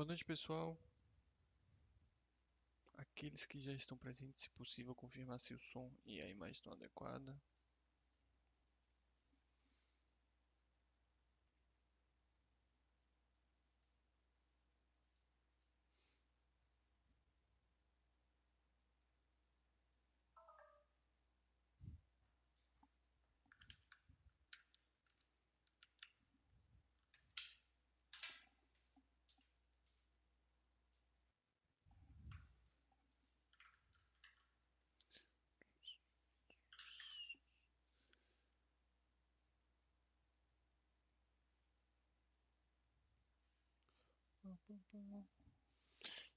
Boa noite, pessoal. Aqueles que já estão presentes, se possível, confirmar se o som e a imagem estão adequadas.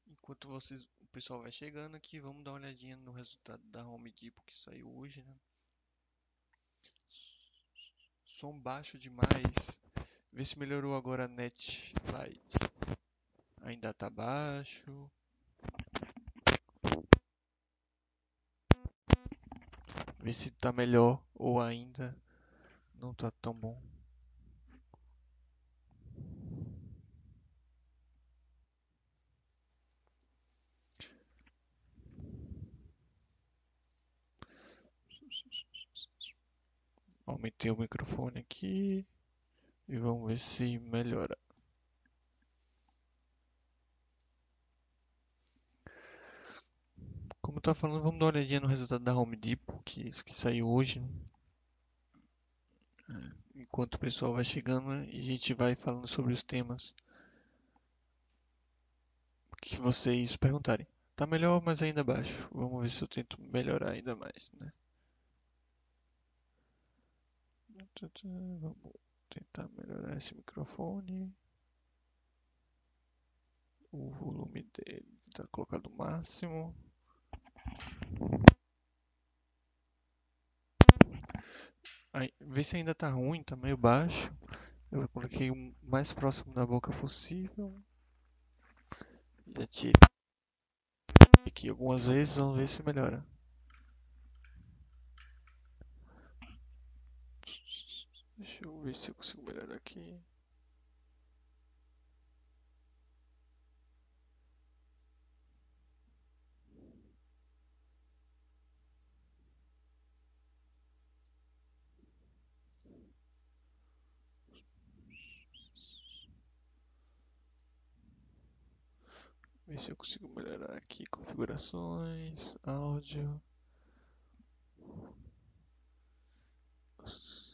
Enquanto vocês, o pessoal vai chegando aqui, vamos dar uma olhadinha no resultado da Home Depot que saiu hoje, né? Som baixo demais. Vê se melhorou agora a net light. Ainda tá baixo. Vê se tá melhor ou ainda não tá tão bom. Aumentei o microfone aqui e vamos ver se melhora. Como eu tava falando, vamos dar uma olhadinha no resultado da Home Depot, que, que saiu hoje. né? É, Enquanto o pessoal vai chegando, né, e a gente vai falando sobre os temas que vocês perguntarem. Tá melhor, mas ainda baixo. Vamos ver se eu tento melhorar ainda mais, né? Vamos tentar melhorar esse microfone. O volume dele está colocado no máximo. Aí, vê se ainda tá ruim, tá meio baixo. Eu coloquei o mais próximo da boca possível. Já tirei aqui algumas vezes, vamos ver se melhora. Deixa eu ver se eu consigo melhorar aqui. Ver se eu consigo melhorar aqui configurações, áudio. Auxiliar.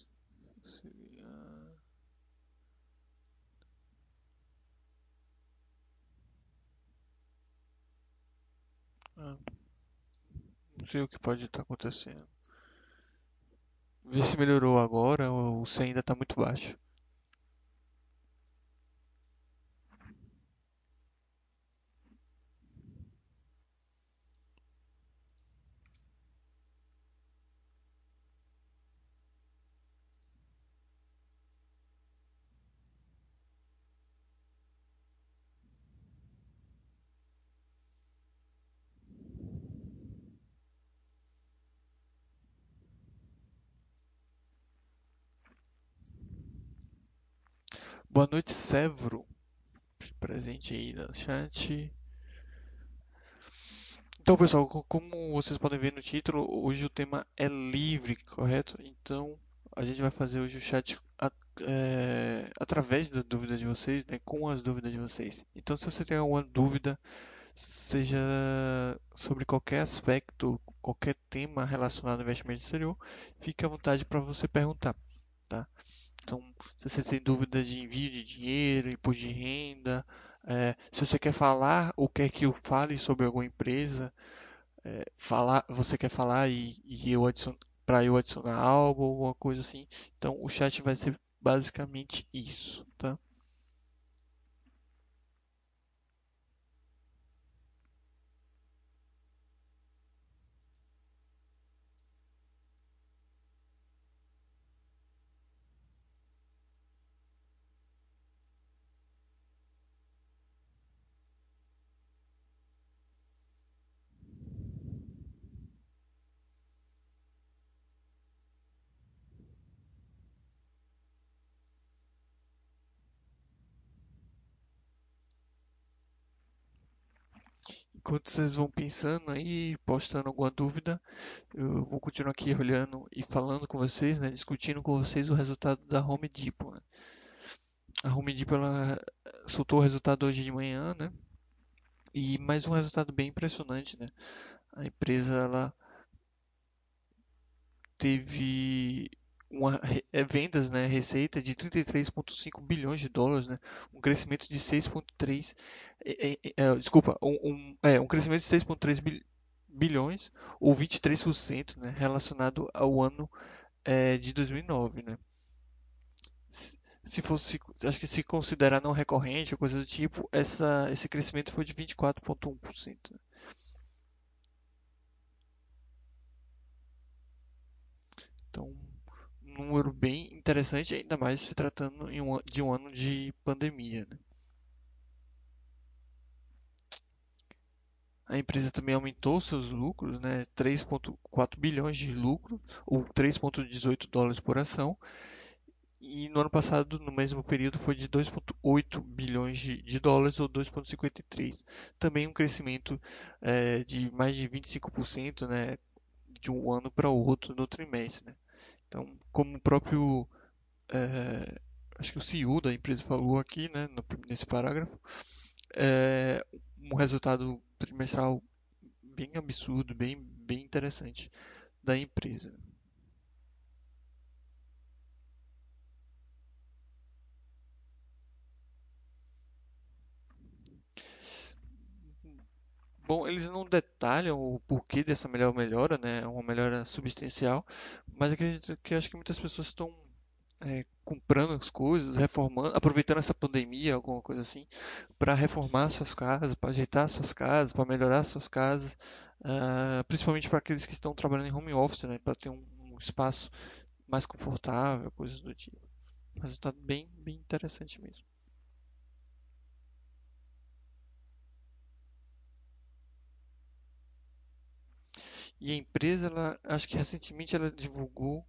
Ah, não sei o que pode estar acontecendo. Vê se melhorou agora ou se ainda está muito baixo. Boa noite, Sevro. Presente aí no chat. Então, pessoal, co- como vocês podem ver no título, hoje o tema é livre, correto? Então, a gente vai fazer hoje o chat é, através da dúvida de vocês, né, com as dúvidas de vocês. Então, se você tem alguma dúvida, seja sobre qualquer aspecto, qualquer tema relacionado ao investimento exterior, fique à vontade para você perguntar, tá? Então, se você tem dúvida de envio de dinheiro, imposto de renda, é, se você quer falar ou quer que eu fale sobre alguma empresa, é, falar, você quer falar e, e eu para eu adicionar algo, alguma coisa assim. Então, o chat vai ser basicamente isso, tá? Enquanto vocês vão pensando aí, postando alguma dúvida, eu vou continuar aqui olhando e falando com vocês, né, discutindo com vocês o resultado da Home Depot. Né. A Home Depot ela soltou o resultado hoje de manhã, né? E mais um resultado bem impressionante, né? A empresa ela teve uma, é, vendas, né, receita de 33,5 bilhões de dólares, né, um crescimento de 6,3, é, é, é, desculpa, um, um, é, um crescimento de 6,3 bilhões ou 23%, né, relacionado ao ano é, de 2009, né. Se fosse, acho que se considerar não recorrente ou coisa do tipo, essa, esse crescimento foi de 24,1%. Né. Então, número bem interessante, ainda mais se tratando de um ano de pandemia. Né? A empresa também aumentou seus lucros, né? 3,4 bilhões de lucro, ou 3,18 dólares por ação. E no ano passado, no mesmo período, foi de 2,8 bilhões de, de, dólares, ou 2,53. Também um crescimento é, de mais de 25%, né? De um ano para o outro no trimestre. Né? Então, como o próprio, é, acho que o CEO da empresa falou aqui, né, no, nesse parágrafo, é um resultado trimestral bem absurdo, bem, bem interessante da empresa. Bom, eles não detalham o porquê dessa melhor melhora, né? Uma melhora substancial, mas acredito que acho que muitas pessoas estão é, comprando as coisas, reformando, aproveitando essa pandemia, alguma coisa assim, para reformar suas casas, para ajeitar suas casas, para melhorar suas casas, uh, principalmente para aqueles que estão trabalhando em home office, né? Para ter um, um espaço mais confortável, coisas do tipo. Mas está bem, bem interessante mesmo. E a empresa, ela, acho que recentemente ela divulgou,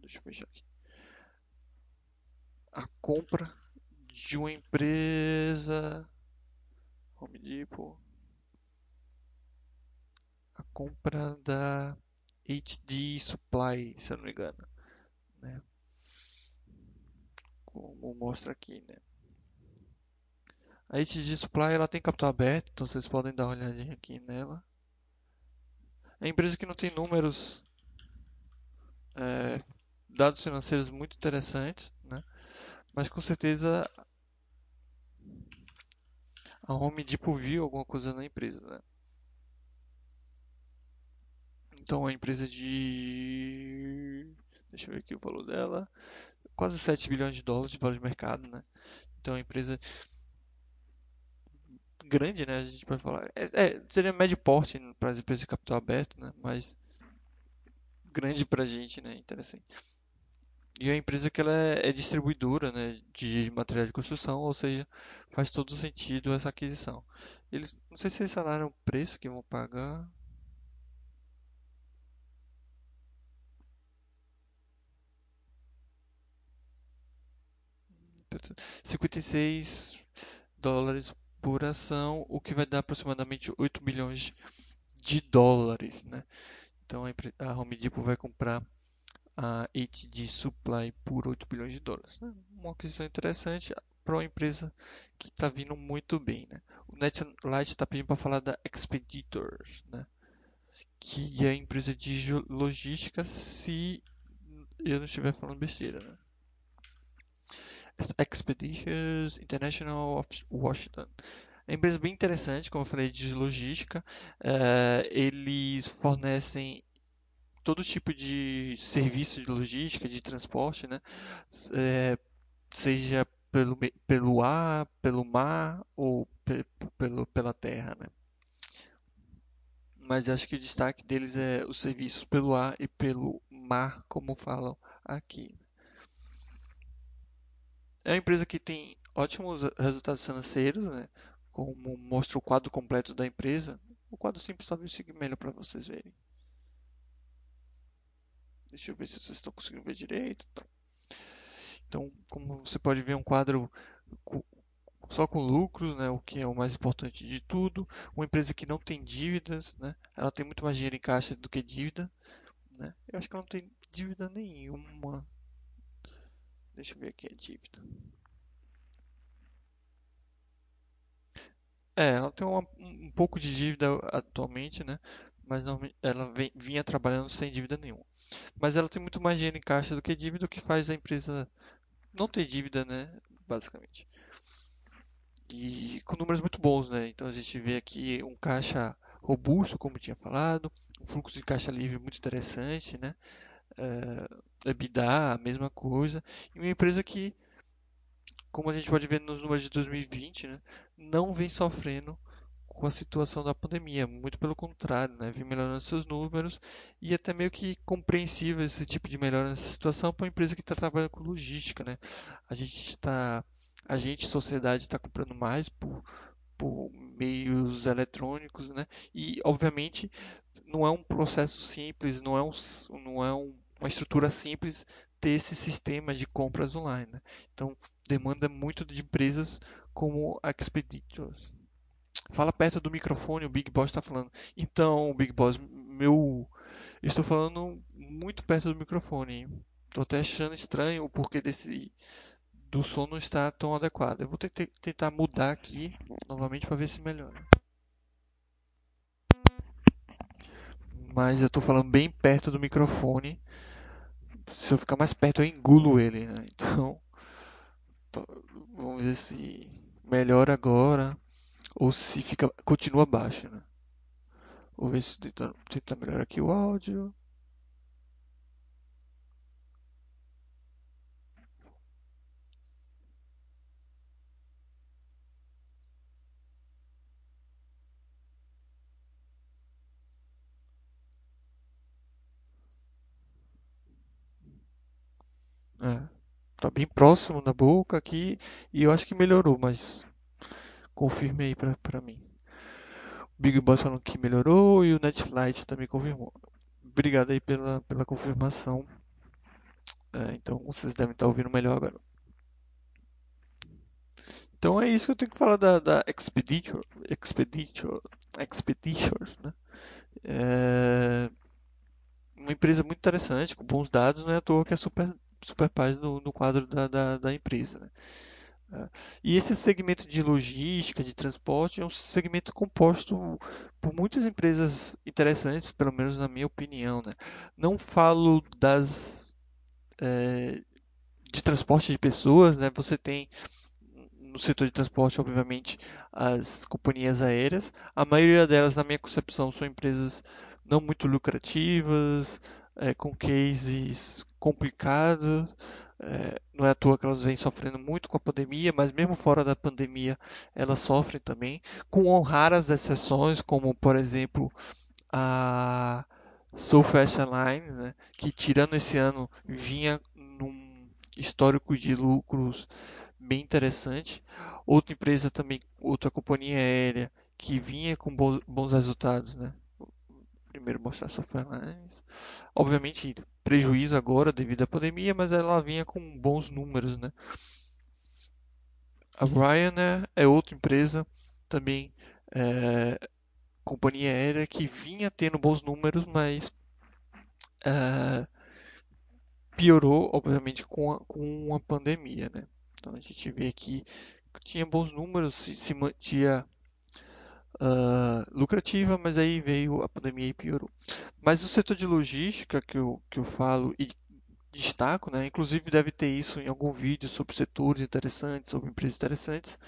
deixa eu fechar aqui, a compra de uma empresa, Home Depot, a compra da HD Supply, se eu não me engano, né? Como mostra aqui, né? A HD Supply ela tem capital aberto, então vocês podem dar uma olhadinha aqui nela. É empresa que não tem números, é, dados financeiros muito interessantes, né? mas com certeza a Home Depot viu alguma coisa na empresa. Né? Então a empresa de. Deixa eu ver aqui o valor dela. Quase 7 bilhões de dólares de valor de mercado. Né? Então a empresa grande, né? A gente pode falar. É, é seria médio porte para de capital aberto, né? Mas grande para a gente, né? Interessante. E a empresa que ela é, é distribuidora, né? De material de construção, ou seja, faz todo sentido essa aquisição. Eles, não sei se eles falaram o preço que vão pagar. Cinquenta e seis dólares por ação, o que vai dar aproximadamente 8 bilhões de dólares, né? Então a Home Depot vai comprar a HD Supply por 8 bilhões de dólares. Né? Uma aquisição interessante para uma empresa que está vindo muito bem. Né? O NetLight está pedindo para falar da Expeditors, né? que é a empresa de logística, se eu não estiver falando besteira. Né? Expeditions International of Washington. É uma empresa bem interessante, como eu falei, de logística. É, eles fornecem todo tipo de serviço de logística, de transporte, né? É, seja pelo, pelo ar, pelo mar ou pe, pelo, pela terra, né? Mas acho que o destaque deles é os serviços pelo ar e pelo mar, como falam aqui. É uma empresa que tem ótimos resultados financeiros, né? como mostra o quadro completo da empresa. O quadro simples talvez fique melhor para vocês verem. Deixa eu ver se vocês estão conseguindo ver direito. Então, como você pode ver, um quadro só com lucros, né, o que é o mais importante de tudo. Uma empresa que não tem dívidas, né, ela tem muito mais dinheiro em caixa do que dívida. Né? Eu acho que ela não tem dívida nenhuma. Deixa eu ver aqui a dívida. É, ela tem uma, um pouco de dívida atualmente, né? Mas não, ela vem, vinha trabalhando sem dívida nenhuma. Mas ela tem muito mais dinheiro em caixa do que dívida, o que faz a empresa não ter dívida, né? Basicamente. E com números muito bons, né? Então a gente vê aqui um caixa robusto, como tinha falado, um fluxo de caixa livre muito interessante, né? É, EBITDA, a mesma coisa. E uma empresa que, como a gente pode ver nos números de 2020, né? Não vem sofrendo com a situação da pandemia, muito pelo contrário, né? Vem melhorando seus números e até meio que compreensível esse tipo de melhora nessa situação para uma empresa que está trabalhando com logística, né? A gente está, a gente, sociedade, está comprando mais por, por meios eletrônicos, né? E obviamente não é um processo simples, não é, um, não é um, uma estrutura simples ter esse sistema de compras online. Né? Então demanda muito de empresas como a Expeditors. Fala perto do microfone, o Big Boss está falando. Então, Big Boss, meu. estou falando muito perto do microfone. Estou até achando estranho o porquê desse do som não está tão adequado. Eu vou tentar mudar aqui novamente para ver se melhora. Mas eu estou falando bem perto do microfone. Se eu ficar mais perto, eu engulo ele. Né? Então, vamos ver se melhora agora ou se fica continua baixo, né? Vou ver se tenta, tenta melhorar aqui o áudio. É, tá bem próximo da boca aqui e eu acho que melhorou, mas confirme aí pra, pra mim. O Big Boss falando que melhorou e o Netflix também confirmou. Obrigado aí pela, pela confirmação. É, então vocês devem estar ouvindo melhor agora. Então é isso que eu tenho que falar da, da Expedition, Expedition, Expeditions, né? É uma empresa muito interessante, com bons dados, não é à toa que é super, super paz no, no quadro da, da, da empresa. Né? E esse segmento de logística, de transporte, é um segmento composto por muitas empresas interessantes, pelo menos na minha opinião. Né? Não falo das é, de transporte de pessoas, né? Você tem no setor de transporte, obviamente, as companhias aéreas. A maioria delas, na minha concepção, são empresas não muito lucrativas, é, com cases complicados. É, não é à toa que elas vêm sofrendo muito com a pandemia, mas mesmo fora da pandemia elas sofrem também, com raras exceções, como por exemplo a Southwest Airlines, né, que tirando esse ano vinha num histórico de lucros bem interessante. Outra empresa também, outra companhia aérea que vinha com bons, bons resultados, né? Primeiro mostrar Southwest Airlines. Obviamente prejuízo agora devido à pandemia, mas ela vinha com bons números, né? A Ryanair é outra empresa também é, companhia aérea que vinha tendo bons números, mas é, piorou, obviamente, com a, com a pandemia, né? Então a gente vê aqui que tinha bons números, se, se mantinha uh, lucrativa, mas aí veio a pandemia e piorou. Mas o setor de logística que eu, que eu falo e destaco, né, inclusive deve ter isso em algum vídeo sobre setores interessantes, sobre empresas interessantes,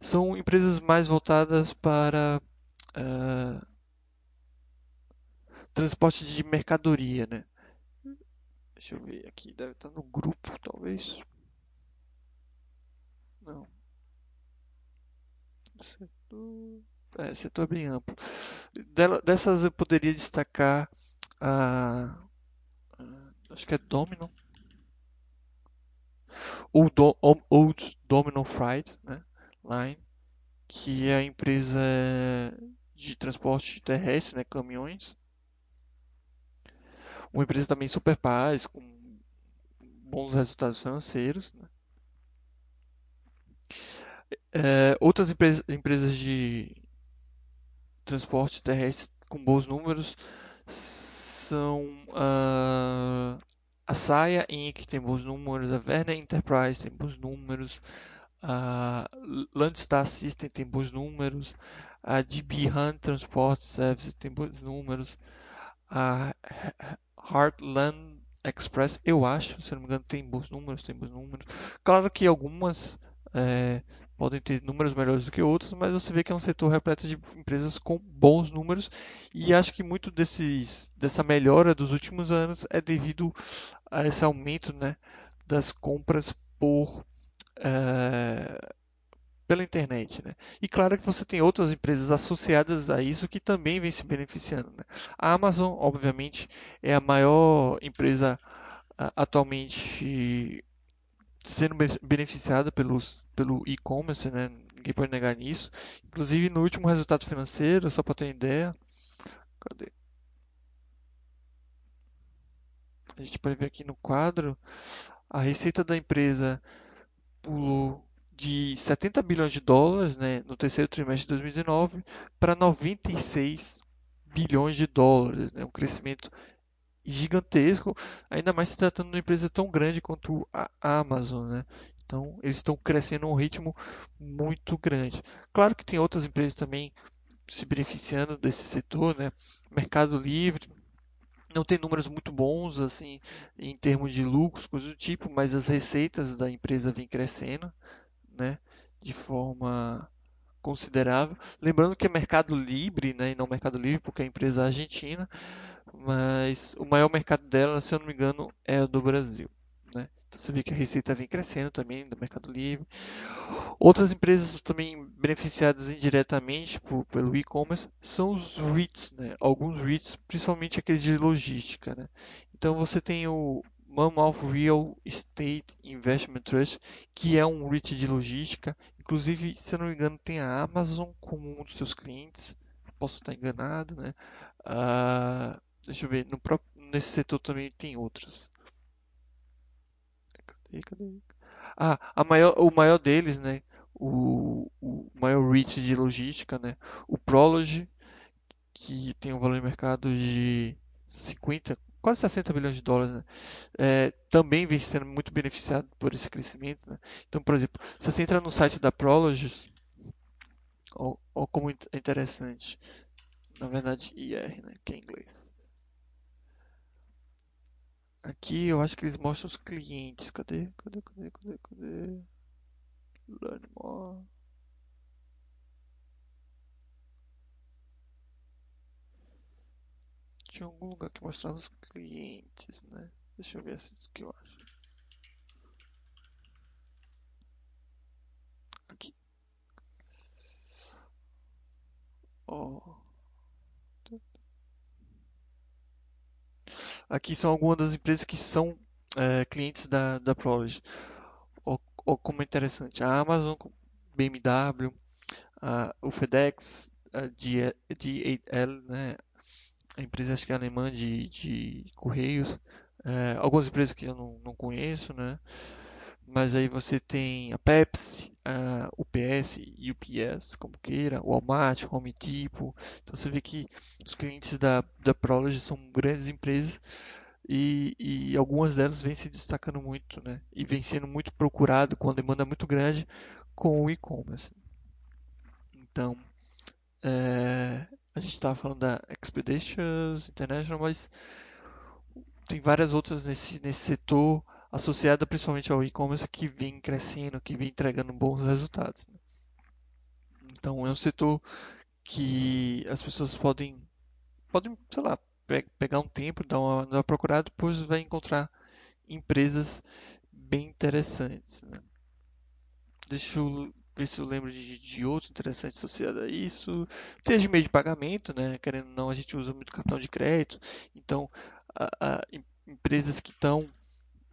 são empresas mais voltadas para uh, transporte de mercadoria, né? Deixa eu ver aqui, deve estar no grupo, talvez. Não. Setor... É, setor bem amplo. dessas eu poderia destacar a, acho que é Domino ou do, Old Domino Freight, né, Line, que é a empresa de transporte terrestre, né, caminhões. Uma empresa também super paz, com bons resultados financeiros. Né? É, outras empresas, empresas de transporte terrestre com bons números são uh, a Saia Inc. tem bons números, a Werner Enterprise tem bons números, a Landstar System tem bons números, a DB Hunt Transport Services tem bons números, a Heartland Express, eu acho, se não me engano, tem bons números, tem bons números. Claro que algumas é, podem ter números melhores do que outras, mas você vê que é um setor repleto de empresas com bons números e acho que muito desses, dessa melhora dos últimos anos é devido a esse aumento né, das compras por é, pela internet, né? E claro que você tem outras empresas associadas a isso que também vêm se beneficiando, né? A Amazon, obviamente, é a maior empresa atualmente sendo beneficiada pelos, pelo e-commerce, né? Ninguém pode negar nisso. Inclusive no último resultado financeiro, só para ter ideia, cadê? A gente pode ver aqui no quadro, a receita da empresa pulou de 70 bilhões de dólares né, no terceiro trimestre de 2019 para 96 bilhões de dólares, né, um crescimento gigantesco, ainda mais se tratando de uma empresa tão grande quanto a Amazon. Né? Então, eles estão crescendo a um ritmo muito grande. Claro que tem outras empresas também se beneficiando desse setor, né? Mercado Livre não tem números muito bons assim em termos de lucros, coisas do tipo, mas as receitas da empresa vêm crescendo né, de forma considerável. Lembrando que é Mercado Livre, né, e não Mercado Livre porque é a empresa argentina, mas o maior mercado dela, se eu não me engano, é o do Brasil. Né? Então você vê que a receita vem crescendo também do Mercado Livre. Outras empresas também beneficiadas indiretamente por, pelo e-commerce são os REITs, né? alguns REITs, principalmente aqueles de logística. Né? Então você tem o Mammoth Real Estate Investment Trust, que é um REIT de logística. Inclusive, se eu não me engano, tem a Amazon como um dos seus clientes. Posso estar enganado, né? Uh, deixa eu ver, no próprio, nesse setor também tem outros. Cadê, cadê? Ah, a maior, o maior deles, né? O, o maior REIT de logística, né? O Prology, que tem um valor de mercado de 50, quase 60 bilhões de dólares, né? é, também vem sendo muito beneficiado por esse crescimento. Né? Então, por exemplo, se você entra no site da Prologis, olha como é interessante, na verdade IR, né? que é inglês. Aqui eu acho que eles mostram os clientes. Cadê? Cadê? Cadê? Cadê? Cadê? Learn more. tinha algum lugar que mostrava os clientes, né? Deixa eu ver se que eu acho. Aqui. Oh. Aqui são algumas das empresas que são é, clientes da, da Prolog. Oh, oh, como é interessante. A Amazon, BMW, a, o FedEx, a DHL, né? a empresa acho que é alemã de, de correios, é, algumas empresas que eu não, não conheço, né? Mas aí você tem a Pepsi, a UPS, UPS, como queira, o Walmart, Home Depot. Então você vê que os clientes da, da Prology são grandes empresas e, e algumas delas vêm se destacando muito, né? E vêm sendo muito procurado com uma demanda muito grande com o e-commerce. Então, é, a gente estava falando da Expeditions International, mas tem várias outras nesse, nesse setor associada principalmente ao e-commerce que vem crescendo, que vem entregando bons resultados. Né? Então é um setor que as pessoas podem, podem sei lá, pe pegar um tempo, dar uma, dar uma procurada, depois vai encontrar empresas bem interessantes. Né? Deixa eu ver se eu lembro de, de outro interessante associado a isso. Tem de meio de pagamento, né? Querendo ou não, a gente usa muito cartão de crédito. Então, a, a, empresas que estão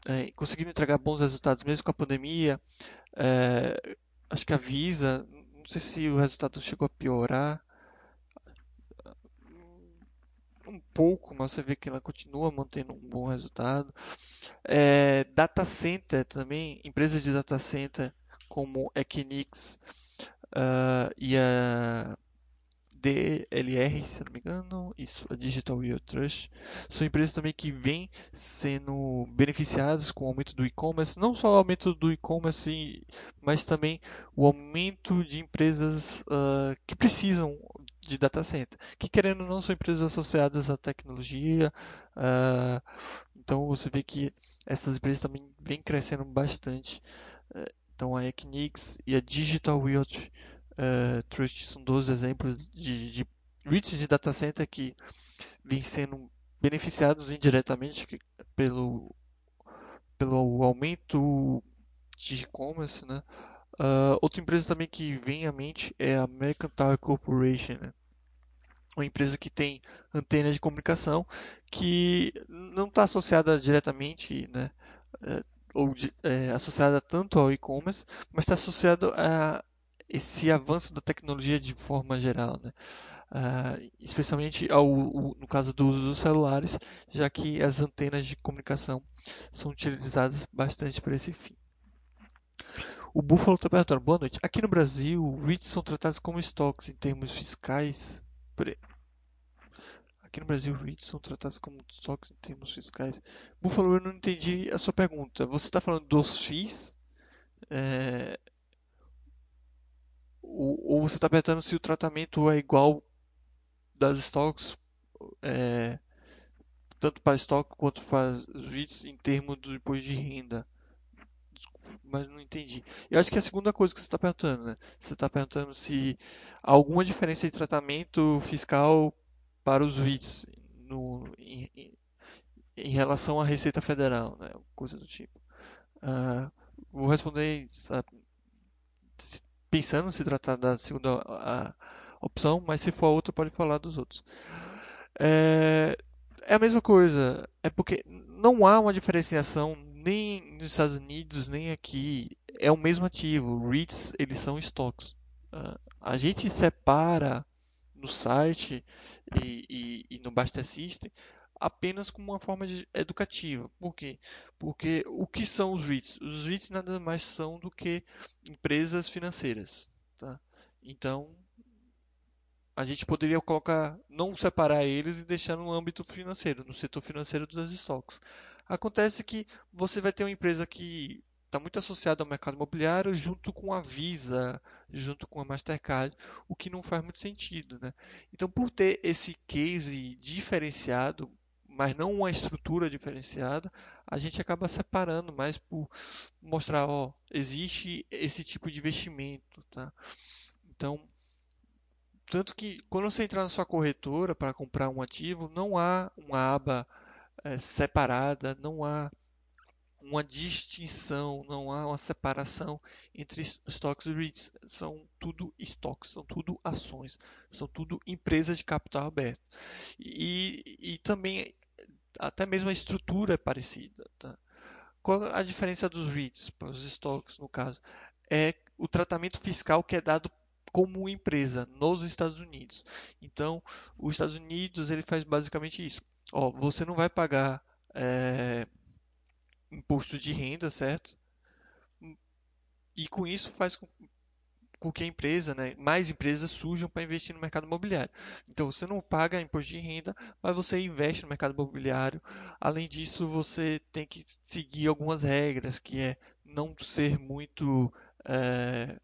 é, entregar bons resultados mesmo com a pandemia. É, acho que a Visa, não sei se o resultado chegou a piorar. Um pouco, mas você vê que ela continua mantendo um bom resultado. É, data center também, empresas de data center como Equinix uh, e a DLR, se não me engano, isso, a Digital Real Trust, são empresas também que vêm sendo beneficiadas com o aumento do e-commerce, não só o aumento do e-commerce, mas também o aumento de empresas uh, que precisam de data center, que querendo ou não são empresas associadas à tecnologia, uh, então você vê que essas empresas também vêm crescendo bastante. Uh, então a Equinix e a Digital Realty Uh, Trust são dois exemplos de, de REITs de data center que vêm sendo beneficiados indiretamente pelo, pelo aumento de e-commerce. Né? Uh, outra empresa também que vem à mente é a American Tower Corporation. Né? Uma empresa que tem antena de comunicação que não está associada diretamente, né? Uh, ou de, é, associada tanto ao e-commerce, mas está associado a esse avanço da tecnologia de forma geral, né? Uh, especialmente ao, o, no caso do uso dos celulares, já que as antenas de comunicação são utilizadas bastante para esse fim. O está perguntando, boa noite. Aqui no Brasil, REITs são tratados como estoques em termos fiscais. Aqui no Brasil, REITs são tratados como estoques em termos fiscais. Buffalo, eu não entendi a sua pergunta. Você está falando dos FIIs? É, ou, você está perguntando se o tratamento é igual das stocks, é, tanto para estoque quanto para os REITs em termos do imposto de renda. Desculpa, mas não entendi. Eu acho que é a segunda coisa que você está perguntando, né? Você está perguntando se há alguma diferença de tratamento fiscal para os REITs no, em, em, relação à Receita Federal, né? Coisa do tipo. Uh, vou responder sabe, pensando se tratar da segunda opção, mas se for a outra, pode falar dos outros. É, é a mesma coisa, é porque não há uma diferenciação nem nos Estados Unidos, nem aqui. É o mesmo ativo. REITs, eles são estoques. Uh, a gente separa no site e, e, e no Basta System apenas como uma forma de, educativa. Por quê? Porque o que são os REITs? Os REITs nada mais são do que empresas financeiras. Tá? Então, a gente poderia colocar, não separar eles e deixar no âmbito financeiro, no setor financeiro das estoques. Acontece que você vai ter uma empresa que está muito associada ao mercado imobiliário junto com a Visa, junto com a Mastercard, o que não faz muito sentido. Né? Então, por ter esse case diferenciado, mas não uma estrutura diferenciada, a gente acaba separando mais por mostrar, ó, existe esse tipo de investimento, tá? Então, tanto que quando você entrar na sua corretora para comprar um ativo, não há uma aba é, separada, não há uma distinção, não há uma separação entre estoques e REITs. São tudo estoques, são tudo ações, são tudo empresas de capital aberto. E, e também até mesmo a estrutura é parecida. Tá? Qual a diferença dos REITs, para os estoques no caso? É o tratamento fiscal que é dado como empresa nos Estados Unidos. Então, os Estados Unidos ele faz basicamente isso. Ó, você não vai pagar é, imposto de renda, certo? E com isso faz com, com que a empresa, né, mais empresas surjam para investir no mercado imobiliário. Então você não paga imposto de renda, mas você investe no mercado imobiliário. Além disso, você tem que seguir algumas regras, que é não ser muito é,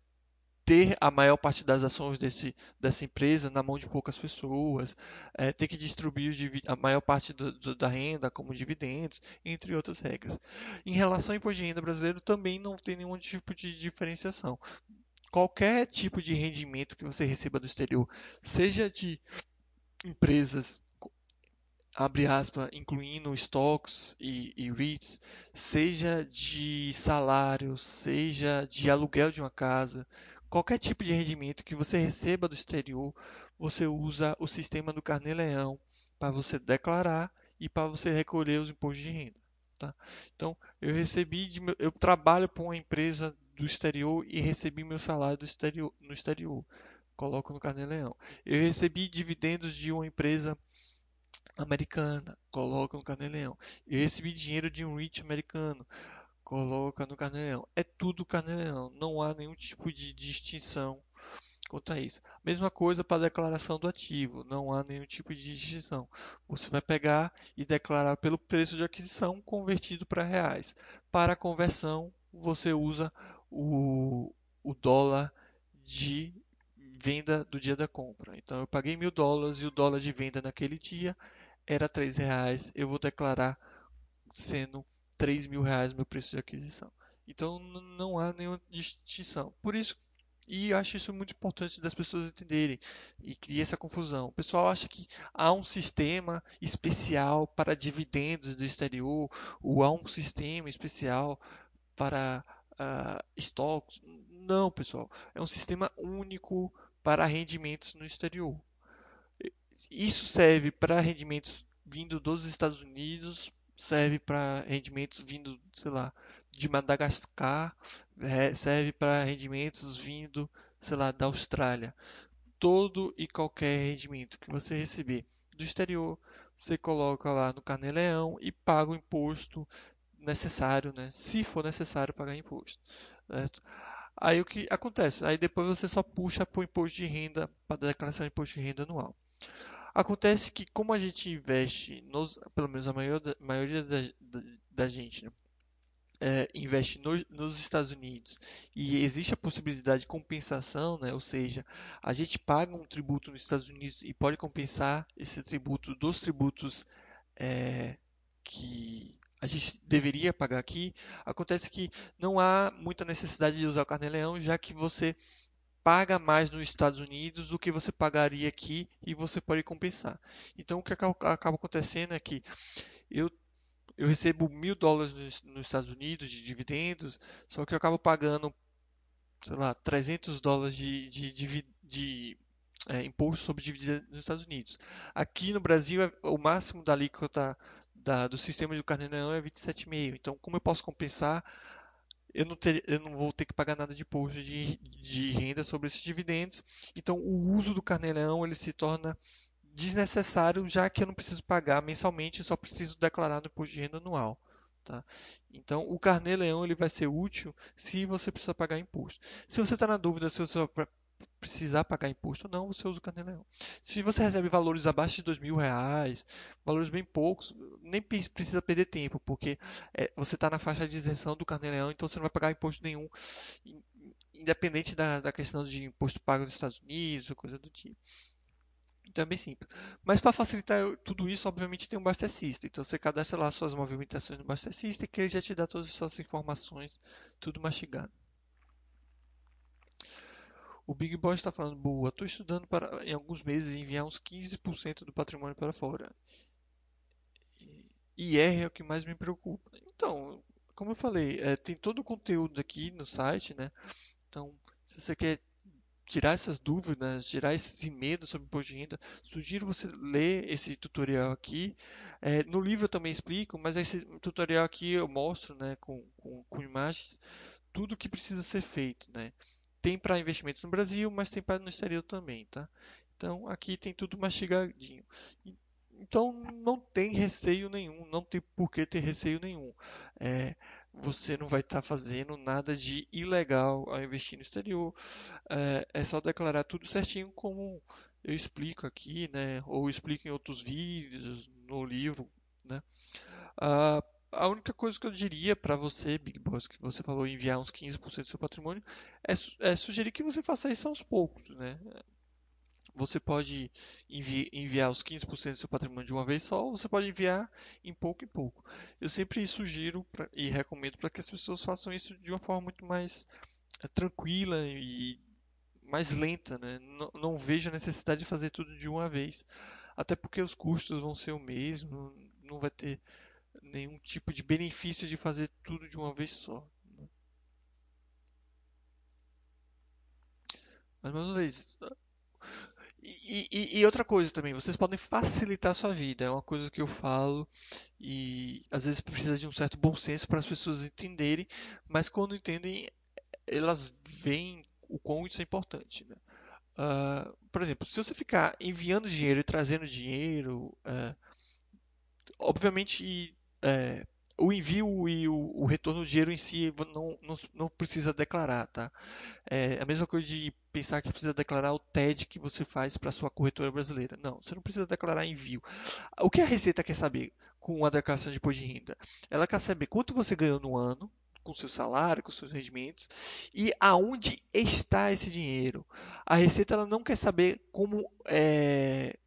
ter a maior parte das ações desse, dessa empresa na mão de poucas pessoas, é, ter que distribuir a maior parte do, do, da renda como dividendos, entre outras regras. Em relação ao imposto de renda brasileiro, também não tem nenhum tipo de diferenciação qualquer tipo de rendimento que você receba do exterior, seja de empresas, abre aspas, incluindo stocks e, e REITs, seja de salário, seja de aluguel de uma casa, qualquer tipo de rendimento que você receba do exterior, você usa o sistema do Carnê-Leão para você declarar e para você recolher os impostos de renda. Tá? Então, eu recebi, de, eu trabalho para uma empresa do exterior e recebi meu salário exterior, no exterior. Coloco no Carnê-Leão. Eu recebi dividendos de uma empresa americana. Coloco no Carnê-Leão. Eu recebi dinheiro de um REIT americano. coloca no carnê-leão. É tudo carnê-leão, não há nenhum tipo de distinção quanto a isso. Mesma coisa para a declaração do ativo, não há nenhum tipo de distinção. Você vai pegar e declarar pelo preço de aquisição convertido para reais. Para a conversão, você usa o, o dólar de venda do dia da compra. Então eu paguei mil dólares e o dólar de venda naquele dia era três reais. Eu vou declarar sendo três mil reais meu preço de aquisição. Então não há nenhuma distinção. Por isso e acho isso muito importante das pessoas entenderem e cria essa confusão. O pessoal acha que há um sistema especial para dividendos do exterior, ou há um sistema especial para uh, estoques. Não, pessoal. É um sistema único para rendimentos no exterior. Isso serve para rendimentos vindo dos Estados Unidos, serve para rendimentos vindo, sei lá, de Madagascar é, serve para rendimentos vindo, sei lá, da Austrália. Todo e qualquer rendimento que você receber do exterior, você coloca lá no Carnê-Leão e paga o imposto necessário, né? Se for necessário pagar imposto. Certo? Aí o que acontece? Aí depois você só puxa para o imposto de renda, para a declaração de imposto de renda anual. Acontece que como a gente investe, nos, pelo menos a maioria maioria da, da, da gente, né? é, investe no, nos Estados Unidos e existe a possibilidade de compensação, né? ou seja, a gente paga um tributo nos Estados Unidos e pode compensar esse tributo dos tributos é, que a gente deveria pagar aqui, acontece que não há muita necessidade de usar o carnê-leão, já que você paga mais nos Estados Unidos do que você pagaria aqui e você pode compensar. Então o que acaba acontecendo é que eu eu recebo mil dólares nos, nos, Estados Unidos de dividendos, só que eu acabo pagando, sei lá, 300 dólares de, de, de, de é, imposto sobre dividendos nos Estados Unidos. Aqui no Brasil, é, o máximo da alíquota da, do sistema do Carneirão é 27,5. Então, como eu posso compensar? Eu não, ter, eu não, vou ter que pagar nada de imposto de, de renda sobre esses dividendos. Então, o uso do carnê-leão ele se torna desnecessário, já que eu não preciso pagar mensalmente, só preciso declarar no imposto de renda anual. Tá? Então, o carnê-leão ele vai ser útil se você precisa pagar imposto. Se você está na dúvida se você precisar pagar imposto ou não, você usa o carnê-leão. Se você recebe valores abaixo de dois mil reais, valores bem poucos, nem precisa perder tempo, porque é, você está na faixa de isenção do carnê-leão, então você não vai pagar imposto nenhum, independente da, da questão de imposto pago nos Estados Unidos ou coisa do tipo. Então é bem simples. Mas para facilitar tudo isso, obviamente tem um Bastecista. Então você cadastra lá suas movimentações no Bastecista que ele já te dá todas essas informações, tudo mastigado. O Big Boy está falando, boa, estou estudando para em alguns meses enviar uns 15% do patrimônio para fora. E R é o que mais me preocupa. Então, como eu falei, é, tem todo o conteúdo aqui no site, né? Então, se você quer tirar essas dúvidas, tirar esses medos sobre imposto de renda, sugiro você ler esse tutorial aqui. É, no livro eu também explico, mas esse tutorial aqui eu mostro né, com, com, com imagens tudo o que precisa ser feito. Né? Tem para investimentos no Brasil, mas tem para no exterior também. Tá? Então aqui tem tudo mastigadinho. Então não tem receio nenhum, não tem por que ter receio nenhum. É, você não vai estar tá fazendo nada de ilegal ao investir no exterior. É, é, só declarar tudo certinho como eu explico aqui, né? Ou explico em outros vídeos, no livro, né? Ah, a única coisa que eu diria para você, Big Boss, que você falou enviar uns 15% do seu patrimônio, é, é, sugerir que você faça isso aos poucos, né? você pode envi enviar os 15% do seu patrimônio de uma vez só, ou você pode enviar em pouco em pouco. Eu sempre sugiro pra, e recomendo para que as pessoas façam isso de uma forma muito mais é, tranquila e mais lenta, né? Não, não vejo a necessidade de fazer tudo de uma vez, até porque os custos vão ser o mesmo, não vai ter nenhum tipo de benefício de fazer tudo de uma vez só. Né? Mas mais uma vez, e, e, e, outra coisa também, vocês podem facilitar a sua vida. É uma coisa que eu falo e às vezes precisa de um certo bom senso para as pessoas entenderem, mas quando entendem, elas veem o quão isso é importante. Né? Uh, por exemplo, se você ficar enviando dinheiro e trazendo dinheiro, uh, obviamente uh, o envio e o, o, retorno do dinheiro em si não, não, não precisa declarar, tá? É a mesma coisa de pensar que precisa declarar o TED que você faz para sua corretora brasileira. Não, você não precisa declarar envio. O que a Receita quer saber com a declaração de imposto de renda? Ela quer saber quanto você ganhou no ano, com seu salário, com seus rendimentos e aonde está esse dinheiro. A Receita ela não quer saber como é,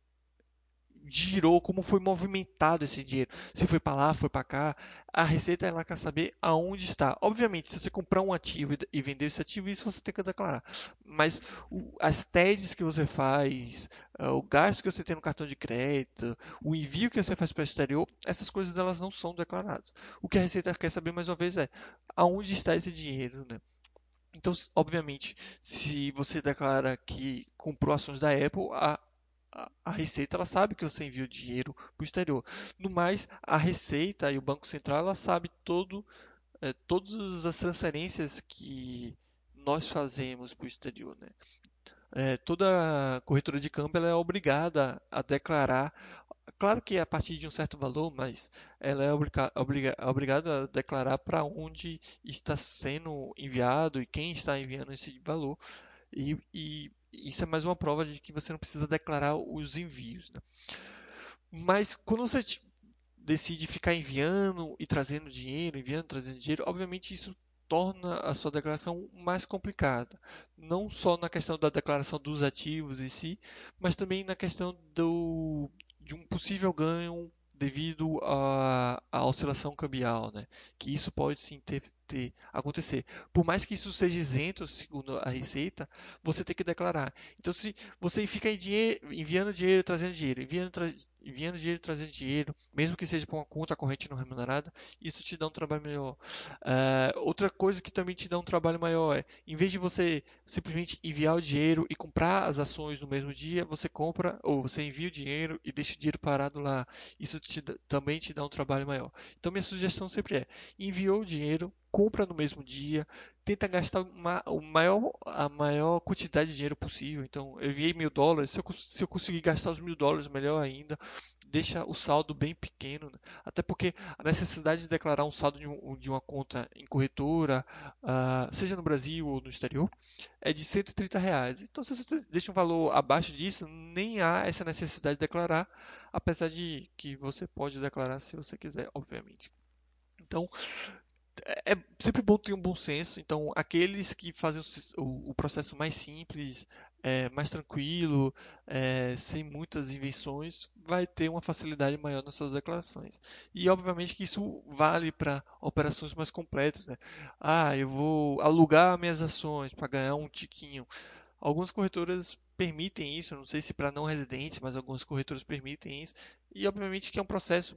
girou, como foi movimentado esse dinheiro. Se foi para lá, foi para cá. A Receita ela quer saber aonde está. Obviamente, se você comprar um ativo e vender esse ativo, isso você tem que declarar. Mas o, as TEDs que você faz, uh, o gasto que você tem no cartão de crédito, o envio que você faz para o exterior, essas coisas elas não são declaradas. O que a Receita quer saber mais uma vez é aonde está esse dinheiro, né? Então, obviamente, se você declara que comprou ações da Apple, a, a Receita ela sabe que você enviou dinheiro para o exterior. No mais, a Receita e o Banco Central ela sabe todo, é, todas as transferências que nós fazemos para o exterior. Né? É, toda corretora de câmbio ela é obrigada a declarar, claro que a partir de um certo valor, mas ela é obriga, obriga, obrigada a declarar para onde está sendo enviado e quem está enviando esse valor. E, e isso é mais uma prova de que você não precisa declarar os envios. Né? Mas quando você decide ficar enviando e trazendo dinheiro, enviando, trazendo dinheiro, obviamente isso torna a sua declaração mais complicada. Não só na questão da declaração dos ativos em si, mas também na questão do, de um possível ganho devido à, à oscilação cambial, né? Que isso pode sim ter, ter, acontecer. Por mais que isso seja isento, segundo a Receita, você tem que declarar. Então, se você fica enviando dinheiro, trazendo dinheiro, enviando, tra enviando dinheiro, trazendo dinheiro, mesmo que seja para uma conta corrente não remunerada, isso te dá um trabalho melhor. Uh, outra coisa que também te dá um trabalho maior é, em vez de você simplesmente enviar o dinheiro e comprar as ações no mesmo dia, você compra ou você envia o dinheiro e deixa o dinheiro parado lá. Isso te, também te dá um trabalho maior. Então, minha sugestão sempre é, enviou o dinheiro, compra no mesmo dia, tenta gastar uma, o maior, a maior quantidade de dinheiro possível. Então, eu enviei mil dólares, se eu, se eu conseguir gastar os mil dólares, melhor ainda. Deixa o saldo bem pequeno, né? até porque a necessidade de declarar um saldo de, um, de uma conta em corretora, uh, seja no Brasil ou no exterior, é de 130 reais. Então, se você deixa um valor abaixo disso, nem há essa necessidade de declarar, apesar de que você pode declarar se você quiser, obviamente. Então, é, é sempre bom ter um bom senso. Então, aqueles que fazem o, o processo mais simples, é, mais tranquilo, é, sem muitas invenções, vai ter uma facilidade maior nas suas declarações. E, obviamente, que isso vale para operações mais completas. Né? Ah, eu vou alugar minhas ações para ganhar um tiquinho. Algumas corretoras permitem isso, não sei se para não residentes, mas algumas corretoras permitem isso. E obviamente que é um processo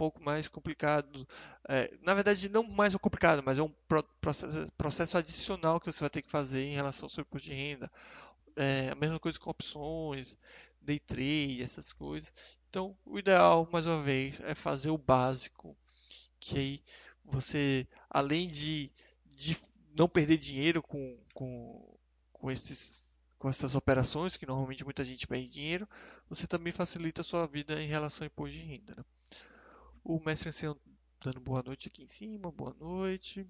pouco mais complicado. É, na verdade, não mais complicado, mas é um processo, processo, adicional que você vai ter que fazer em relação ao seu imposto de renda. É, a mesma coisa com opções, day trade, essas coisas. Então, o ideal, mais uma vez, é fazer o básico, que aí você, além de, de não perder dinheiro com, com, com esses com essas operações, que normalmente muita gente perde dinheiro, você também facilita a sua vida em relação ao imposto de renda. Né? O mestre ancião dando boa noite aqui em cima, boa noite.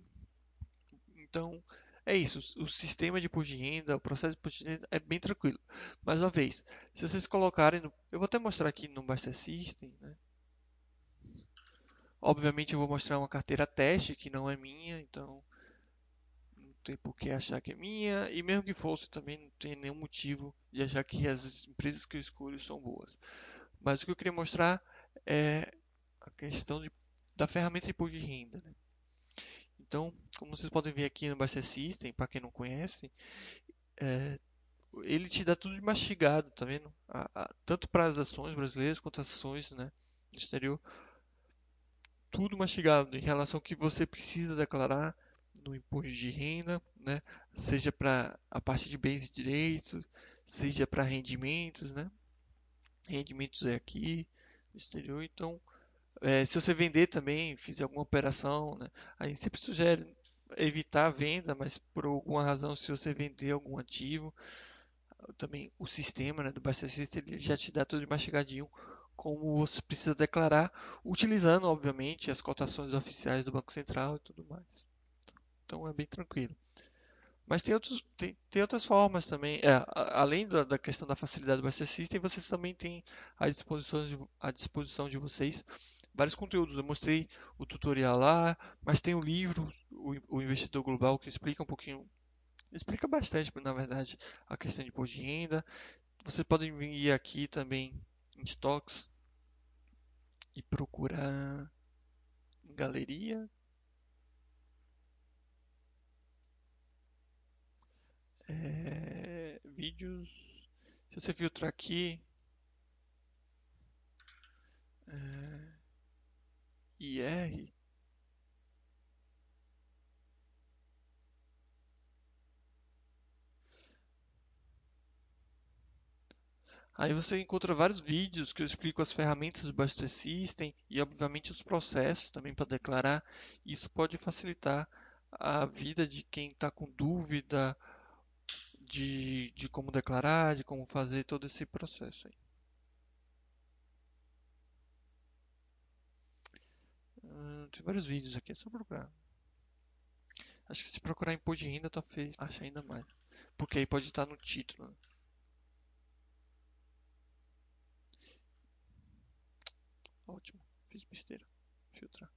Então, é isso. O sistema de imposto de renda, o processo de imposto de renda é bem tranquilo. Mais uma vez, se vocês colocarem, no, eu vou até mostrar aqui no Master System, né? Obviamente eu vou mostrar uma carteira teste que não é minha, então não tem por que achar que é minha. E mesmo que fosse, também não tem nenhum motivo de achar que as empresas que eu escolho são boas. Mas o que eu queria mostrar é a questão de, da ferramenta de imposto de renda. Né? Então, como vocês podem ver aqui no Buster System, para quem não conhece, é, ele te dá tudo de mastigado, tá vendo? A, a, tanto para as ações brasileiras quanto as ações né, no exterior. Tudo mastigado em relação ao que você precisa declarar no imposto de renda, né? seja para a parte de bens e direitos, seja para rendimentos, né? Rendimentos é aqui no exterior, então é, se você vender também, fizer alguma operação, né, a gente sempre sugere evitar a venda, mas por alguma razão, se você vender algum ativo, também o sistema né, do Basta System ele já te dá tudo mastigadinho como você precisa declarar, utilizando, obviamente, as cotações oficiais do Banco Central e tudo mais. Então é bem tranquilo. Mas tem, outros, tem, tem outras formas também. É, além da, da, questão da facilidade do Buster System, vocês também têm à disposição, de, à disposição de vocês vários conteúdos. Eu mostrei o tutorial lá, mas tem o livro, o, Investidor Global, que explica um pouquinho, explica bastante, na verdade, a questão de imposto de renda. Vocês podem vir aqui também em Stocks e procurar galeria é, vídeos. Se você filtrar aqui, é, IR, Aí você encontra vários vídeos que eu explico as ferramentas do Buster System e, obviamente, os processos também para declarar. Isso pode facilitar a vida de quem está com dúvida de, de como declarar, de como fazer todo esse processo aí. Tem vários vídeos aqui, é só procurar. Acho que se procurar imposto de renda, talvez ache ainda mais. Porque aí pode estar no título. Né? Ótimo, fiz besteira. Filtrar.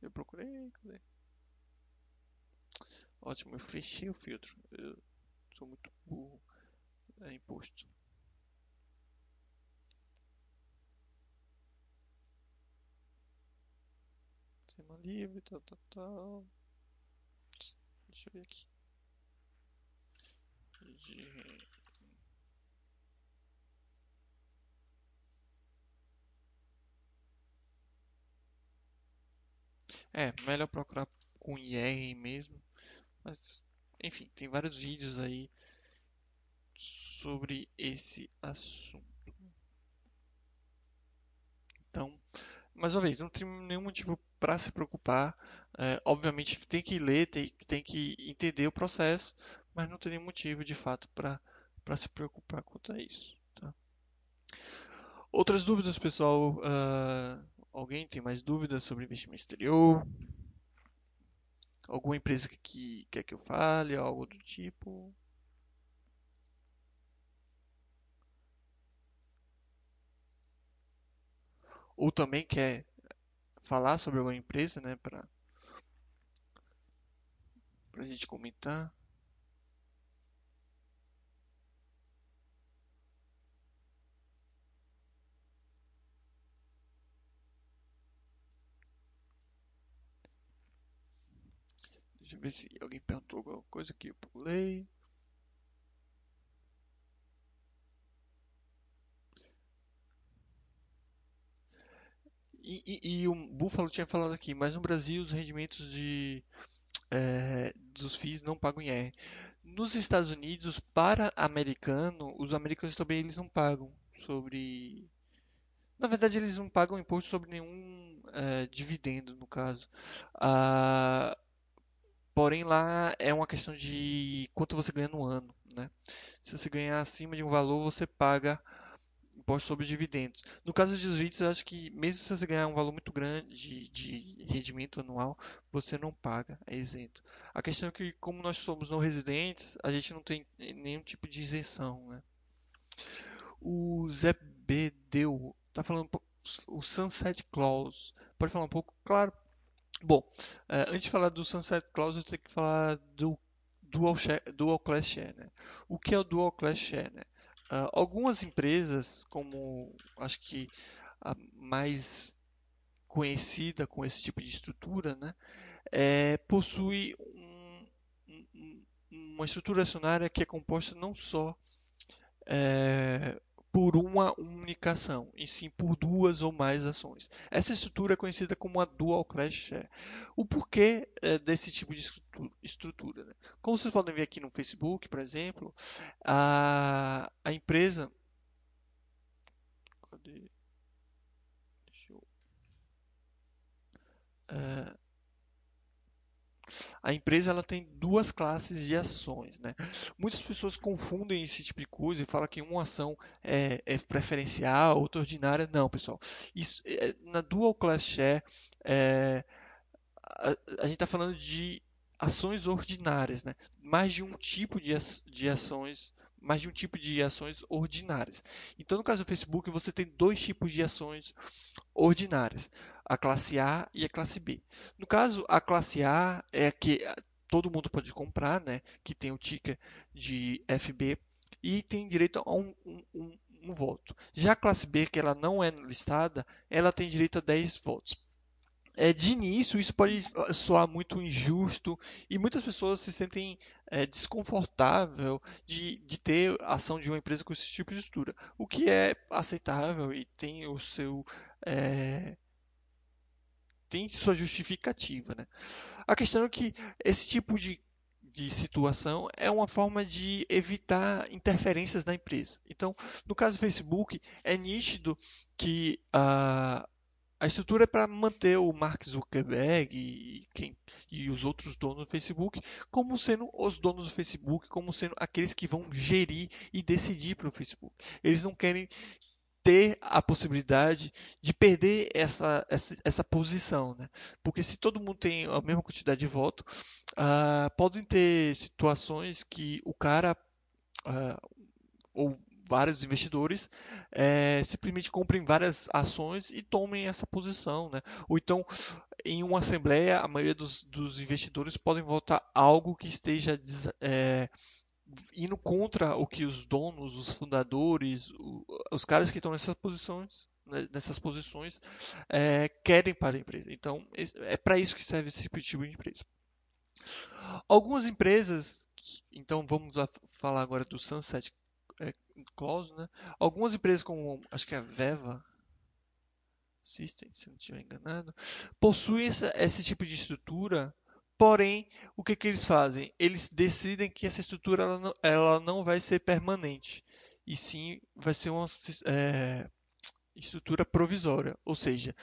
Eu procurei, cadê? Ótimo, eu fechei o filtro. Eu sou muito burro. É imposto. Tema livre, tal, tal, tal. Deixa eu ver aqui. De É, melhor procurar com IR mesmo. Mas, enfim, tem vários vídeos aí sobre esse assunto. Então, mais uma vez, não tem nenhum motivo para se preocupar. É, obviamente, tem que ler, tem, tem que entender o processo, mas não tem nenhum motivo de fato para se preocupar quanto a isso. Tá? Outras dúvidas, pessoal? Uh, Alguém tem mais dúvidas sobre investimento exterior? Alguma empresa que quer que eu fale, algo do tipo? Ou também quer falar sobre alguma empresa, né, para a gente comentar? Deixa eu ver se alguém perguntou alguma coisa que eu pulei. E, e, e, o Buffalo tinha falado aqui, mas no Brasil os rendimentos de, é, dos FIIs não pagam IR. Nos Estados Unidos, para americano, os americanos também eles não pagam sobre. Na verdade, eles não pagam imposto sobre nenhum é, dividendo, no caso. Ah, Porém, lá é uma questão de quanto você ganha no ano. Né? Se você ganhar acima de um valor, você paga imposto sobre dividendos. No caso dos REITs, acho que mesmo se você ganhar um valor muito grande de, rendimento anual, você não paga, é isento. A questão é que, como nós somos não residentes, a gente não tem nenhum tipo de isenção. Né? O Zé Bedeu está falando o Sunset Clause. Pode falar um pouco? Claro, Bom, uh, antes de falar do Sunset Clause, eu tenho que falar do Dual, share, dual Class Share. Né? O que é o Dual Class Share? Né? Uh, algumas empresas, como acho que a mais conhecida com esse tipo de estrutura, né, é, possui um, um, uma estrutura acionária que é composta não só é, por uma única ação, e sim por duas ou mais ações. Essa estrutura é conhecida como a Dual Class Share. O porquê é, desse tipo de estrutura? Né? Como vocês podem ver aqui no Facebook, por exemplo, a, a empresa. Cadê? Deixa eu. É, A empresa ela tem duas classes de ações, né? Muitas pessoas confundem esse tipo de coisa e falam que uma ação é, é preferencial, outra ordinária. Não, pessoal. Isso, é, na dual class share, é, a, a, gente está falando de ações ordinárias, né? Mais de um tipo de, de ações mais de um tipo de ações ordinárias. Então, no caso do Facebook, você tem dois tipos de ações ordinárias, a classe A e a classe B. No caso, a classe A é a que todo mundo pode comprar, né, que tem o ticker de FB e tem direito a um, um, um, um voto. Já a classe B, que ela não é listada, ela tem direito a 10 votos é, de início isso pode soar muito injusto e muitas pessoas se sentem é, desconfortável de, de ter ação de uma empresa com esse tipo de estrutura, o que é aceitável e tem o seu é, tem sua justificativa, né? A questão é que esse tipo de, de situação é uma forma de evitar interferências na empresa. Então, no caso do Facebook, é nítido que a a estrutura é para manter o Mark Zuckerberg e, quem, e os outros donos do Facebook como sendo os donos do Facebook, como sendo aqueles que vão gerir e decidir para o Facebook. Eles não querem ter a possibilidade de perder essa, essa, essa posição, né? Porque se todo mundo tem a mesma quantidade de voto, uh, podem ter situações que o cara uh, ou vários investidores é, simplesmente comprem várias ações e tomem essa posição. Né? Ou então, em uma assembleia, a maioria dos, dos investidores podem votar algo que esteja é, indo contra o que os donos, os fundadores, os caras que estão nessas posições né, nessas posições é, querem para a empresa. Então, é para isso que serve esse tipo de empresa. Algumas empresas, então vamos falar agora do Sunset Clause, né? Algumas empresas como, acho que é a Veva System, se não estiver enganado, possuem essa, esse tipo de estrutura, porém, o que, que eles fazem? Eles decidem que essa estrutura ela não, ela não vai ser permanente, e sim vai ser uma é, estrutura provisória, ou seja,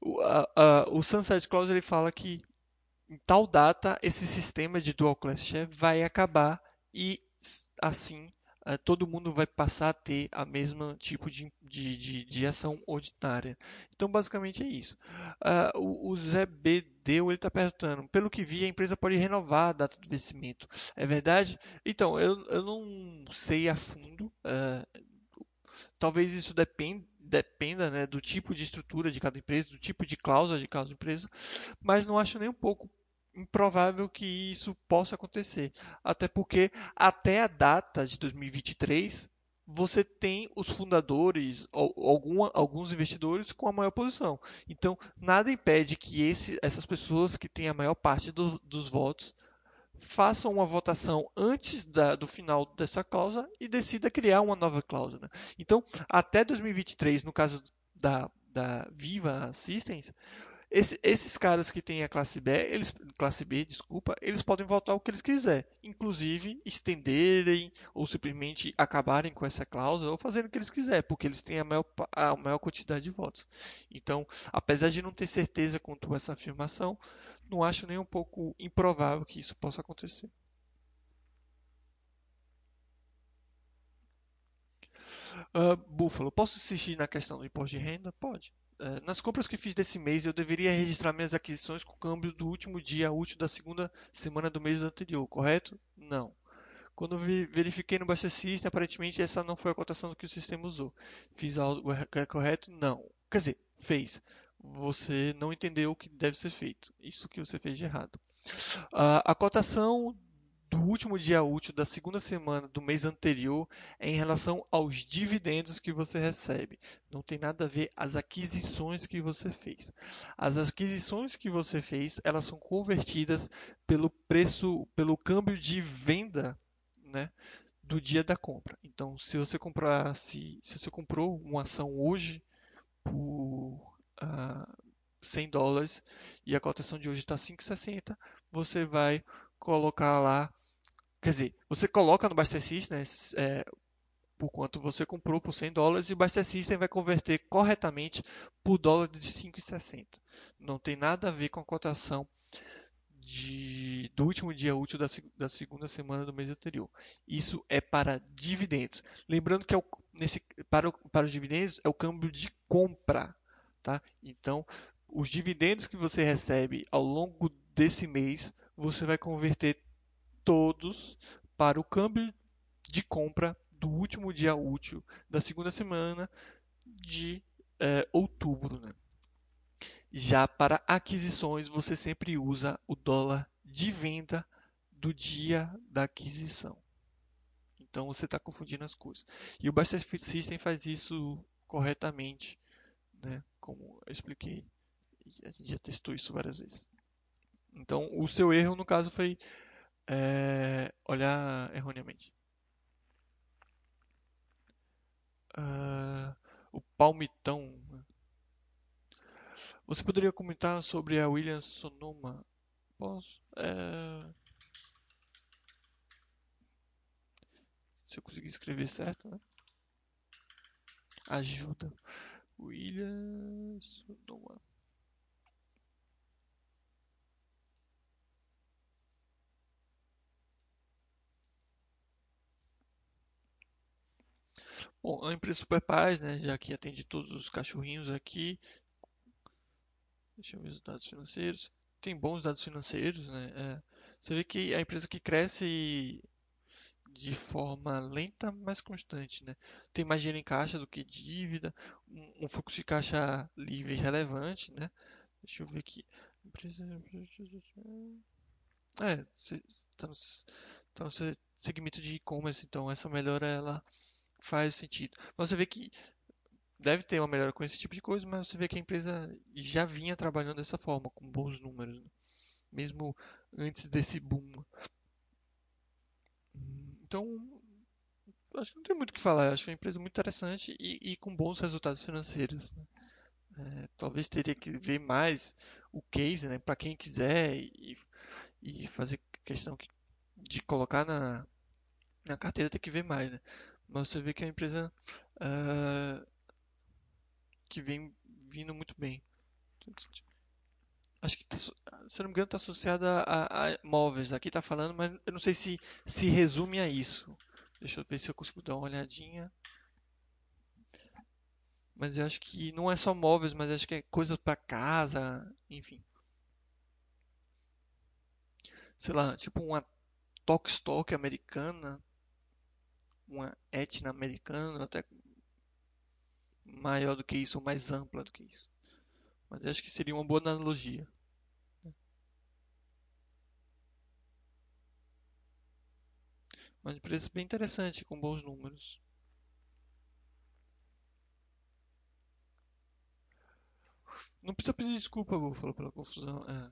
o, a, a, o Sunset Clause ele fala que em tal data esse sistema de dual class share vai acabar e assim todo mundo vai passar a ter a mesma tipo de, de, de, de ação ordinária. Então, basicamente é isso. Uh, o, o Zé ele está perguntando, pelo que vi, a empresa pode renovar a data de vencimento. É verdade? Então, eu, eu não sei a fundo. Uh, talvez isso dependa dependa né, do tipo de estrutura de cada empresa, do tipo de cláusula de cada empresa, mas não acho nem um pouco improvável que isso possa acontecer. Até porque até a data de 2023 você tem os fundadores alguma, alguns investidores com a maior posição. Então, nada impede que esse, essas pessoas que têm a maior parte do, dos votos façam uma votação antes da, do final dessa cláusula e decida criar uma nova cláusula. Então, até 2023, no caso da, da Viva Systems, esse, esses caras que têm a classe B, eles, classe B, desculpa, eles podem votar o que eles quiserem, inclusive estenderem ou simplesmente acabarem com essa cláusula ou fazerem o que eles quiserem, porque eles têm a maior, a maior quantidade de votos. Então, apesar de não ter certeza quanto a essa afirmação, não acho nem um pouco improvável que isso possa acontecer. Uh, Buffalo, posso insistir na questão do imposto de renda? Pode. É, nas compras que fiz desse mês, eu deveria registrar minhas aquisições com o câmbio do último dia útil da segunda semana do mês anterior, correto? Não. Quando verifiquei no System, aparentemente essa não foi a cotação que o sistema usou. Fiz algo correto? Não. Quer dizer, fez. Você não entendeu o que deve ser feito. Isso que você fez de errado. Uh, a cotação do último dia útil da segunda semana do mês anterior é em relação aos dividendos que você recebe. Não tem nada a ver as aquisições que você fez. As aquisições que você fez, elas são convertidas pelo preço, pelo câmbio de venda, né, do dia da compra. Então, se você comprar, se, se você comprou uma ação hoje por uh, ah, 100 dólares e a cotação de hoje está 5,60, você vai colocar lá Quer dizer, você coloca no Buster System né, é, por quanto você comprou por 100 dólares e o Buster System vai converter corretamente por dólar de 5,60. Não tem nada a ver com a cotação de, do último dia útil da, da, segunda semana do mês anterior. Isso é para dividendos. Lembrando que é o, nesse, para, o, para os dividendos é o câmbio de compra. Tá? Então, os dividendos que você recebe ao longo desse mês, você vai converter todos para o câmbio de compra do último dia útil da segunda semana de é, outubro. Né? Já para aquisições, você sempre usa o dólar de venda do dia da aquisição. Então você está confundindo as coisas. E o Buster System faz isso corretamente, né? como eu expliquei. A gente já testou isso várias vezes. Então o seu erro, no caso, foi é, olhar erroneamente. Uh, o palmitão. Você poderia comentar sobre a Williams Sonoma? Posso? É... Se eu conseguir escrever certo, né? Ajuda. Williams Sonoma. Bom, a empresa Super Paz, né, já que atende todos os cachorrinhos aqui. Deixa eu ver os dados financeiros. Tem bons dados financeiros, né? É, você vê que a empresa que cresce de forma lenta, mas constante, né? Tem mais dinheiro em caixa do que dívida, um, um fluxo de caixa livre relevante, né? Deixa eu ver aqui. Empresa... É, está no, tá no segmento de e-commerce, então essa melhora ela faz sentido. Mas você vê que deve ter uma melhora com esse tipo de coisa, mas você vê que a empresa já vinha trabalhando dessa forma, com bons números, né? mesmo antes desse boom. Então, acho que não tem muito o que falar. Acho é uma empresa muito interessante e, e com bons resultados financeiros. Né? É, talvez teria que ver mais o case, né, para quem quiser e, e fazer questão de colocar na, na carteira, tem que ver mais, né? Mas você vê que é uma empresa uh, que vem vindo muito bem. Acho que, tá, se não me engano, está associada a, a, móveis. Aqui está falando, mas eu não sei se se resume a isso. Deixa eu ver se eu consigo dar uma olhadinha. Mas eu acho que não é só móveis, mas acho que é coisas para casa, enfim. Sei lá, tipo uma Stock americana uma etna americana, até maior do que isso, ou mais ampla do que isso. Mas acho que seria uma boa analogia. Uma empresa bem interessante, com bons números. Não precisa pedir desculpa, Buffalo, pela confusão. É.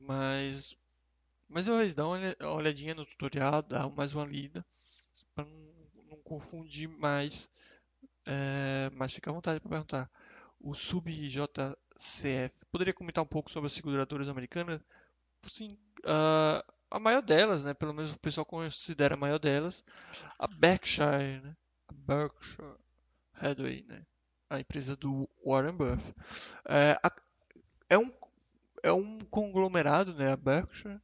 Mas, mas eu dá uma olhadinha no tutorial, dá mais uma lida para não, não, confundir mais. É, mas fica à vontade para perguntar. O SubJCF, poderia comentar um pouco sobre as seguradoras americanas? Sim, uh, a maior delas, né, pelo menos o pessoal considera a maior delas, a Berkshire, né, a Berkshire Hathaway, né, a empresa do Warren Buffett. É, a, é, um, é um conglomerado, né, a Berkshire,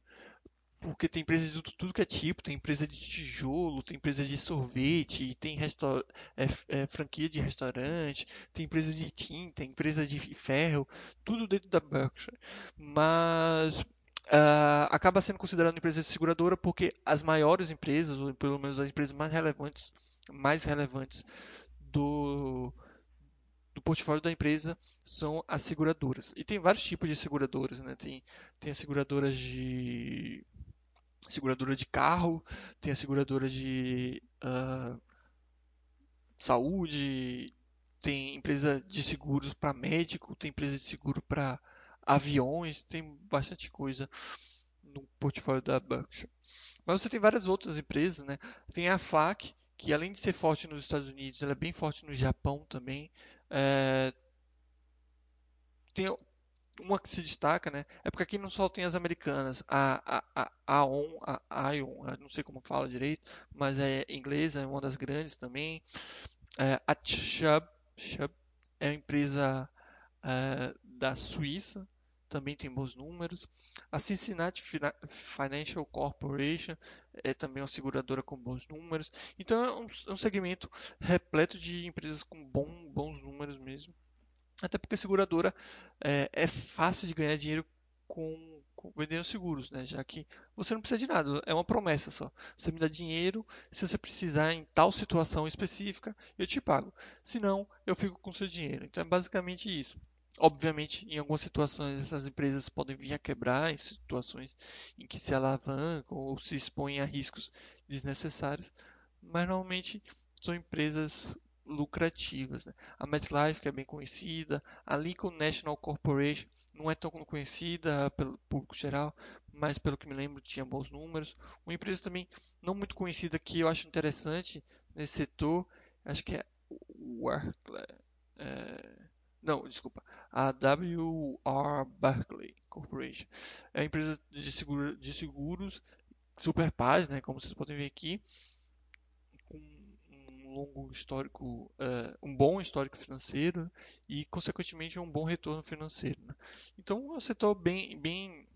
porque tem empresa de tudo que é tipo, tem empresa de tijolo, tem empresa de sorvete, tem é, é, franquia de restaurante, tem empresa de tinta, tem empresa de ferro, tudo dentro da Berkshire. Mas uh, acaba sendo considerada empresa seguradora porque as maiores empresas, ou pelo menos as empresas mais relevantes, mais relevantes do do portfólio da empresa são as seguradoras. E tem vários tipos de seguradoras, né? Tem, tem as seguradoras de seguradora de carro, tem a seguradora de uh, saúde, tem empresa de seguros para médico, tem empresa de seguro para aviões, tem bastante coisa no portfólio da Berkshire. Mas você tem várias outras empresas, né? Tem a FAC, que além de ser forte nos Estados Unidos, ela é bem forte no Japão também. É... Tem uma que se destaca, né? É porque aqui não só tem as americanas, a, a, a Aon, a Ion, não sei como fala direito, mas é inglesa, é uma das grandes também. É, a Chubb, Chubb é uma empresa é, da Suíça também tem bons números. A Cincinnati Financial Corporation é também uma seguradora com bons números. Então é um, é um segmento repleto de empresas com bom, bons números mesmo. Até porque a seguradora é, é fácil de ganhar dinheiro com, com, vendendo seguros, né? Já que você não precisa de nada, é uma promessa só. Você me dá dinheiro, se você precisar em tal situação específica, eu te pago. Se não, eu fico com seu dinheiro. Então é basicamente isso. Obviamente, em algumas situações, essas empresas podem vir a quebrar, em situações em que se alavancam ou se expõem a riscos desnecessários, mas normalmente são empresas lucrativas. Né? A MetLife, que é bem conhecida, a Lincoln National Corporation não é tão conhecida pelo público geral, mas pelo que me lembro tinha bons números. Uma empresa também não muito conhecida que eu acho interessante nesse setor, acho que é é, não, desculpa, a WR Berkeley Corporation. É uma empresa de, seguro, de seguros super paz, né, como vocês podem ver aqui, longo histórico, uh, um bom histórico financeiro e, consequentemente, um bom retorno financeiro. Né? Então, é um setor bem, bem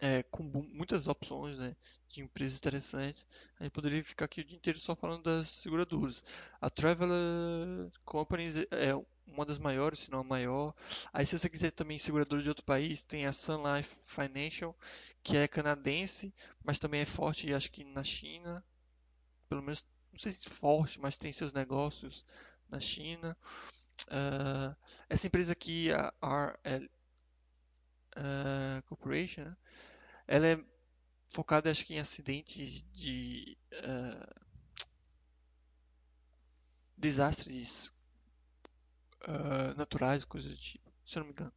é, com muitas opções né, de empresas interessantes. A gente poderia ficar aqui o dia inteiro só falando das seguradoras. A Traveler Companies é uma das maiores, se não a maior. Aí se você quiser também seguradora de outro país, tem a Sun Life Financial, que é canadense, mas também é forte, acho que na China. Pelo menos, não sei se forte, mas tem seus negócios na China. Uh, essa empresa aqui, a RL uh, Corporation, né? ela é focada, acho que em acidentes de uh, desastres naturais, coisas do tipo, se eu não me engano.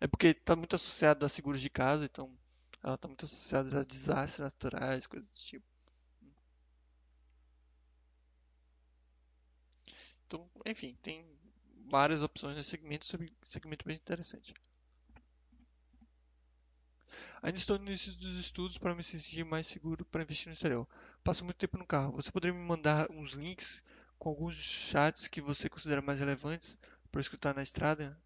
É porque está muito associado a seguros de casa, então ela está muito associada a desastres naturais, coisas do tipo. Então, enfim, tem várias opções nesse segmento, segmento bem interessante. Ainda estou no início dos estudos para me sentir mais seguro para investir no exterior. Passo muito tempo no carro. Você poderia me mandar uns links com alguns chats que você considera mais relevantes para escutar na estrada,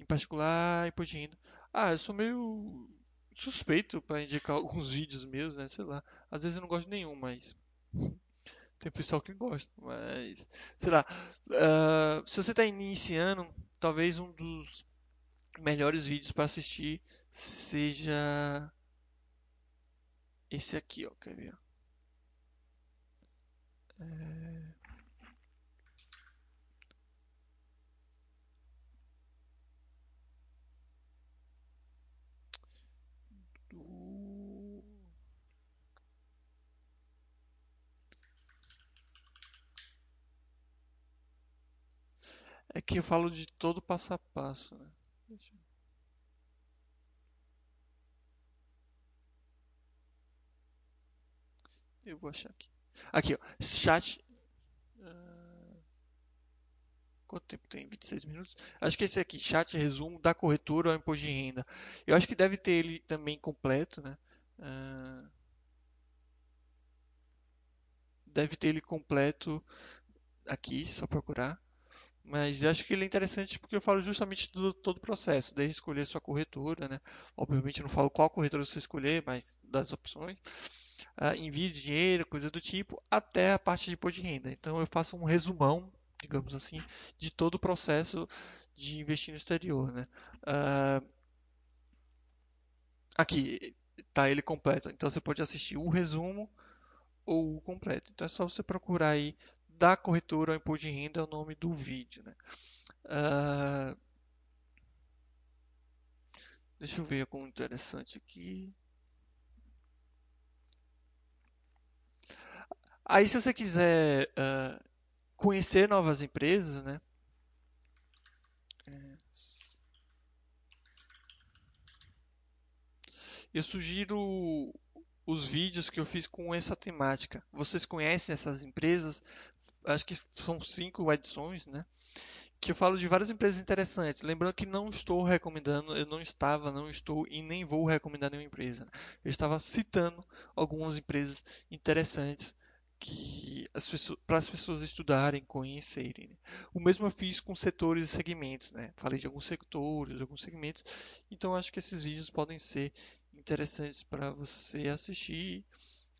em particular renda. Ah, eu sou meio suspeito para indicar alguns vídeos meus, né? Sei lá. Às vezes eu não gosto de nenhum, mas tem pessoal que gosta. Mas sei lá. Uh, se você está iniciando, talvez um dos melhores vídeos para assistir seja esse aqui, ó. Quer ver? É... É que eu falo de todo passo a passo, né? Deixa eu... Eu vou achar aqui. Aqui, ó. Chat. Uh... Quanto tempo tem? 26 minutos? Acho que esse aqui, chat resumo da corretora ao imposto de renda. Eu acho que deve ter ele também completo, né? Uh... Deve ter ele completo aqui, só procurar. Mas acho que ele é interessante porque eu falo justamente do todo o processo, desde escolher sua corretora, né? Obviamente eu não falo qual corretora você escolher, mas das opções. Uh, envio de dinheiro, coisa do tipo, até a parte de imposto de renda. Então eu faço um resumão, digamos assim, de todo o processo de investir no exterior, né? Uh, aqui está ele completo. Então você pode assistir o resumo ou o completo. Então é só você procurar aí da corretora ao imposto de renda é o nome do vídeo. Né? Uh, deixa eu ver algum interessante aqui. Aí, se você quiser uh, conhecer novas empresas, né? Eu sugiro os vídeos que eu fiz com essa temática. Vocês conhecem essas empresas? Acho que são cinco edições, né? Que eu falo de várias empresas interessantes. Lembrando que não estou recomendando, eu não estava, não estou e nem vou recomendar nenhuma empresa. Eu estava citando algumas empresas interessantes que as pessoas, para as pessoas estudarem, conhecerem. Né? O mesmo eu fiz com setores e segmentos, né? Falei de alguns setores, alguns segmentos. Então acho que esses vídeos podem ser interessantes para você assistir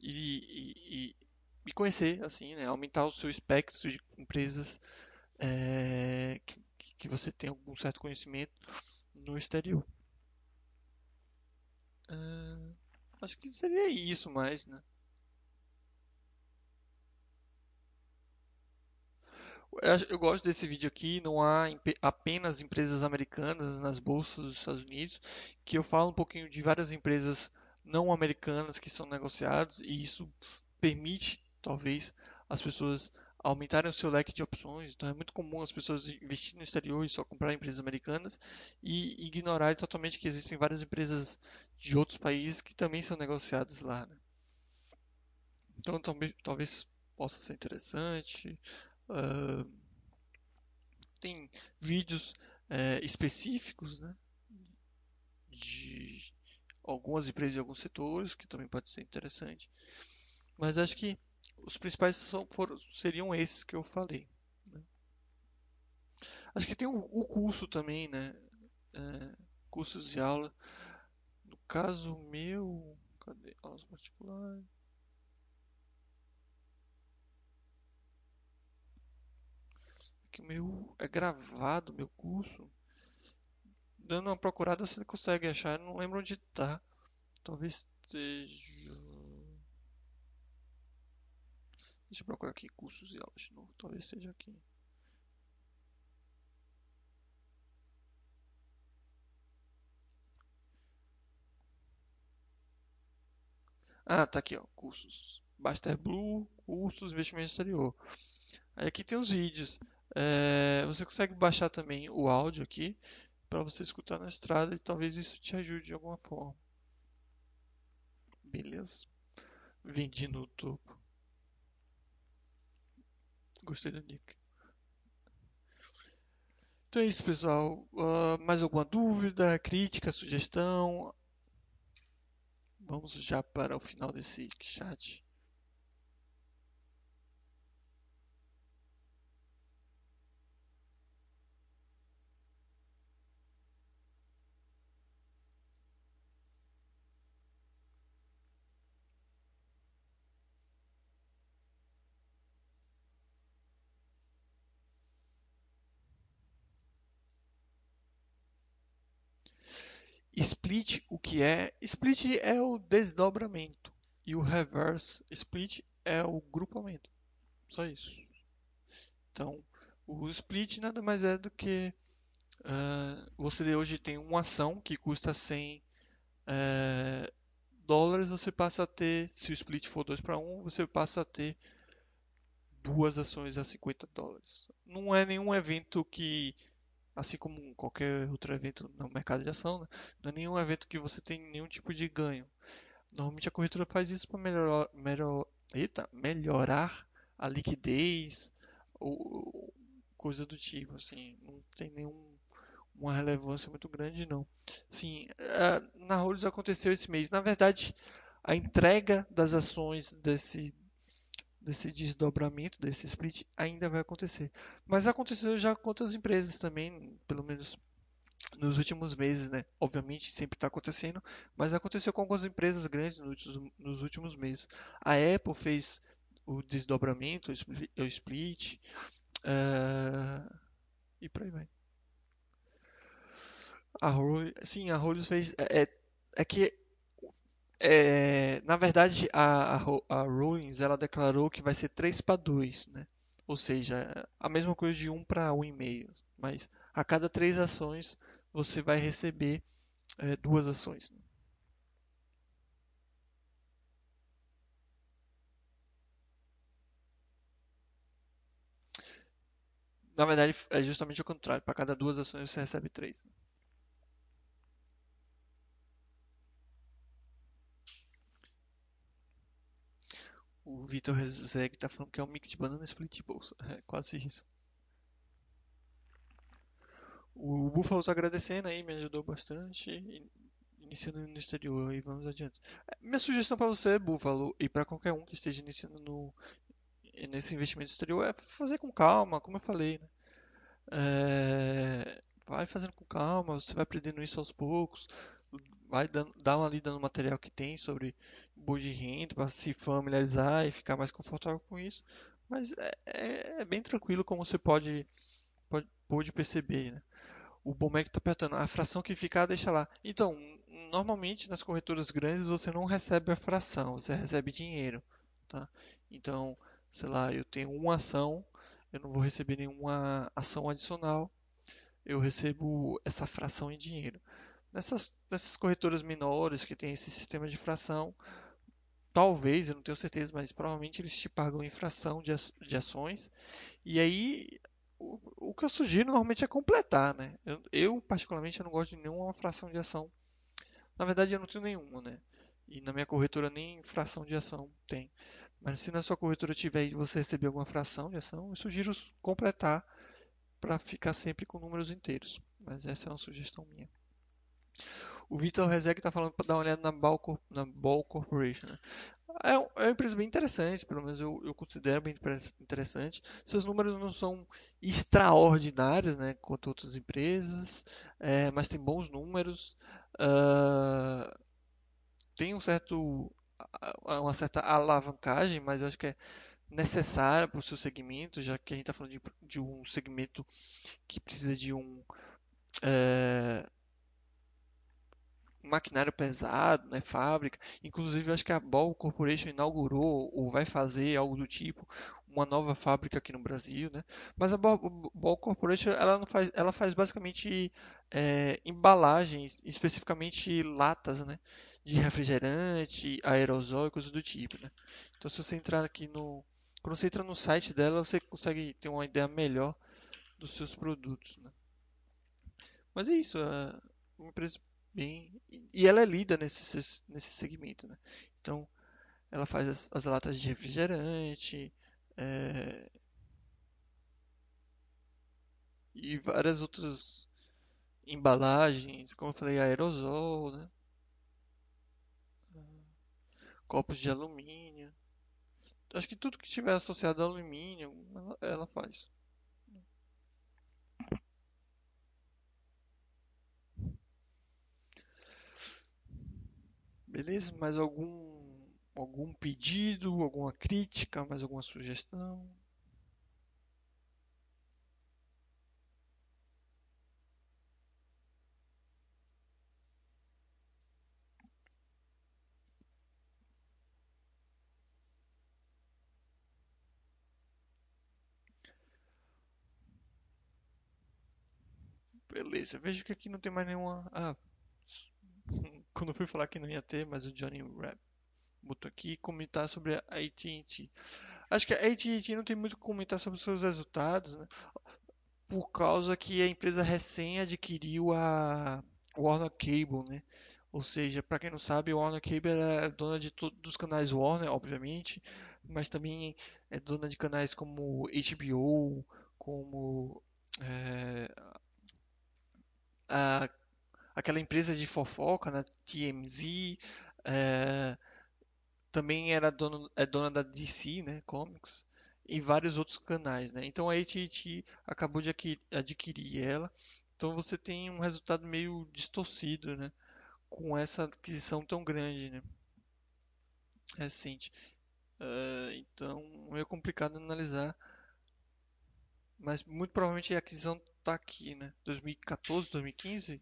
e, e, e, conhecer, assim, né? Aumentar o seu espectro de empresas é, que, que você tem algum certo conhecimento no exterior. Uh, acho que seria isso mais, né? Eu gosto desse vídeo aqui, não há apenas empresas americanas nas bolsas dos Estados Unidos, que eu falo um pouquinho de várias empresas não americanas que são negociadas e isso permite, talvez, as pessoas aumentarem o seu leque de opções. Então é muito comum as pessoas investirem no exterior e só comprar empresas americanas e ignorar totalmente que existem várias empresas de outros países que também são negociadas lá. Né? Então talvez, talvez possa ser interessante. Uh, tem vídeos é, específicos né, de algumas empresas e alguns setores, que também pode ser interessante. Mas acho que os principais são, foram, seriam esses que eu falei. Né? Acho que tem o, o curso também, né? É, cursos de aula. No caso meu, cadê aulas particulares? que o meu é gravado, meu curso. Dando uma procurada você consegue achar, não lembro onde está. Talvez esteja. Deixa eu procurar aqui cursos e aulas de novo. Talvez seja aqui. Ah, tá aqui, ó, cursos. Baster Blue, cursos, investimento exterior. Aí aqui tem os vídeos. É, você consegue baixar também o áudio aqui para você escutar na estrada e talvez isso te ajude de alguma forma. Beleza? Vendi no topo. Gostei do nick. Então é isso, pessoal. Uh, mais alguma dúvida, crítica, sugestão? Vamos já para o final desse chat. Split, o que é? Split é o desdobramento e o reverse split é o grupamento. Só isso. Então, o split nada mais é do que uh, você hoje tem uma ação que custa 100 uh, eh, dólares, você passa a ter, se o split for 2 para 1, você passa a ter duas ações a 50 dólares. Não é nenhum evento que assim como qualquer outro evento no mercado de ação, né? não é nenhum evento que você tem nenhum tipo de ganho. Normalmente a corretora faz isso para melhorar, melhor, eita, melhorar a liquidez ou coisa do tipo, assim, não tem nenhum uma relevância muito grande não. Sim, é, na Rolls aconteceu esse mês. Na verdade, a entrega das ações desse desse desdobramento, desse split, ainda vai acontecer. Mas aconteceu já com outras empresas também, pelo menos nos últimos meses, né? Obviamente sempre está acontecendo, mas aconteceu com algumas empresas grandes nos últimos, meses. A Apple fez o desdobramento, o split, uh, e por aí vai. A Rolls, sim, a Rolls fez. É, é que é, na verdade, a, a, a Rollins ela declarou que vai ser 3 para 2, né? Ou seja, a mesma coisa de 1 para 1,5. Mas a cada 3 ações você vai receber é, duas ações. Na verdade, é justamente o contrário. Para cada duas ações você recebe três. Né? O Vitor Rezeg tá falando que é um mix de banana split bolsa. É quase isso. O Buffalo tá agradecendo aí, me ajudou bastante. Iniciando no exterior e vamos adiante. É, minha sugestão para você, Buffalo, e para qualquer um que esteja iniciando no, nesse investimento exterior é fazer com calma, como eu falei, né? É, vai fazendo com calma, você vai aprendendo isso aos poucos, vai dando, dar uma lida no material que tem sobre de renda para se familiarizar e ficar mais confortável com isso. Mas é, é, é bem tranquilo como você pode, pode, pode perceber, né? O Bomec está apertando, a fração que ficar deixa lá. Então, normalmente nas corretoras grandes você não recebe a fração, você recebe dinheiro, tá? Então, sei lá, eu tenho uma ação, eu não vou receber nenhuma ação adicional, eu recebo essa fração em dinheiro. Nessas, nessas corretoras menores que tem esse sistema de fração, talvez, eu não tenho certeza, mas provavelmente eles te pagam em fração de, de ações. E aí, o, o, que eu sugiro normalmente é completar, né? Eu, eu, particularmente, eu não gosto de nenhuma fração de ação. Na verdade, eu não tenho nenhuma, né? E na minha corretora nem fração de ação tem. Mas se na sua corretora tiver e você receber alguma fração de ação, eu sugiro completar para ficar sempre com números inteiros. Mas essa é uma sugestão minha. O Vitor Rezek está falando para dar uma olhada na Ball, na Ball Corporation. Né? É, é, uma empresa bem interessante, pelo menos eu, eu, considero bem interessante. Seus números não são extraordinários, né, quanto outras empresas, é, mas tem bons números. Uh, tem um certo, uma certa alavancagem, mas eu acho que é necessária para o seu segmento, já que a gente está falando de, de, um segmento que precisa de um é, maquinário pesado, né, fábrica. Inclusive, acho que a Ball Corporation inaugurou ou vai fazer algo do tipo uma nova fábrica aqui no Brasil, né? Mas a Ball, Corporation ela não faz, ela faz basicamente é, embalagens, especificamente latas, né? De refrigerante, aerosol e coisas do tipo, né? Então, se você entrar aqui no, quando você entra no site dela, você consegue ter uma ideia melhor dos seus produtos, né? Mas é isso, é uma empresa bem. E ela é lida nesse, nesse segmento, né? Então, ela faz as, as latas de refrigerante é... e várias outras embalagens, como eu falei, aerosol, né? Copos de alumínio. Acho que tudo que estiver associado a alumínio, ela, ela faz. Beleza? Mais algum algum pedido, alguma crítica, mais alguma sugestão? Beleza, vejo que aqui não tem mais nenhuma. Ah, quando fui falar que não ia ter, mas o Johnny Rap botou aqui comentar sobre a AT&T. Acho que a AT&T não tem muito que comentar sobre os seus resultados, né? Por causa que a empresa recém adquiriu a Warner Cable, né? Ou seja, para quem não sabe, a Warner Cable é dona de todos os canais Warner, obviamente, mas também é dona de canais como HBO, como é, a aquela empresa de fofoca, né, TMZ, é, também era dono, é dona da DC, né, Comics, e vários outros canais, né. Então a AT&T acabou de adquirir ela, então você tem um resultado meio distorcido, né, com essa aquisição tão grande, né, recente. Uh, então é complicado analisar, mas muito provavelmente a aquisição está aqui, né, 2014, 2015.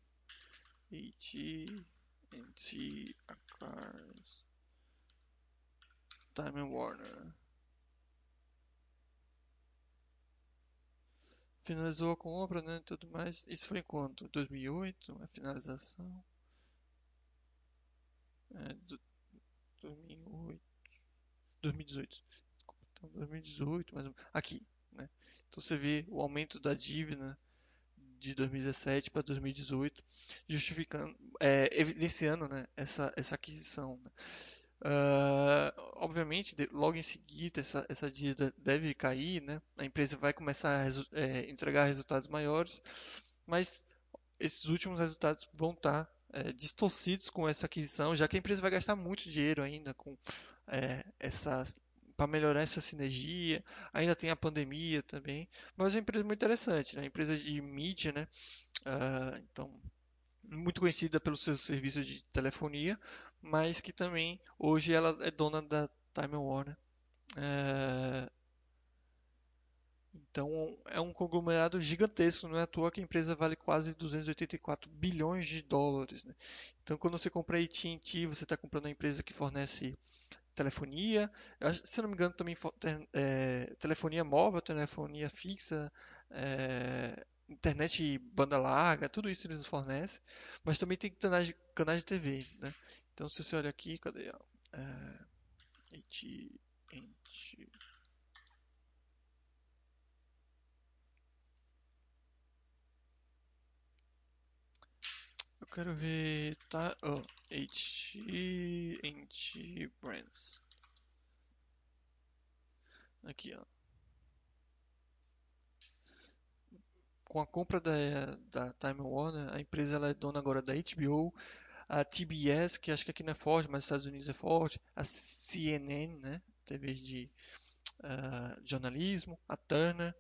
AT&T acquires Time Warner. Finalizou a compra, né, tudo mais. Isso foi em quanto? 2008, a finalização. É, do, 2008. 2018. Desculpa, então 2018, mas aqui, né? Então você vê o aumento da dívida de 2017 para 2018, justificando, é, evidenciando né, essa, essa aquisição. Né? Uh, obviamente, de, logo em seguida, essa, essa dívida deve cair, né? a empresa vai começar a resu é, entregar resultados maiores, mas esses últimos resultados vão estar é, distorcidos com essa aquisição, já que a empresa vai gastar muito dinheiro ainda com é, essa para melhorar essa sinergia. Ainda tem a pandemia também, mas é uma empresa muito interessante, né? Empresa de mídia, né? Uh, então, muito conhecida pelo seu serviço de telefonia, mas que também hoje ela é dona da Time Warner. Uh, então é um conglomerado gigantesco, não é à toa que a empresa vale quase 284 bilhões de dólares. Né? Então quando você compra AT&T, você está comprando uma empresa que fornece telefonia, se não me engano também é, telefonia móvel, telefonia fixa, é, internet banda larga, tudo isso eles fornecem, mas também tem canais, canais de TV, né? Então se você olha aqui, cadê? É, quero ver. Tá. Oh, HT Brands. Aqui, ó. Com a compra da, da Time Warner, a empresa ela é dona agora da HBO, a TBS, que acho que aqui não é forte, mas nos Estados Unidos é forte, a CNN, né? TV de uh, jornalismo, a Turner,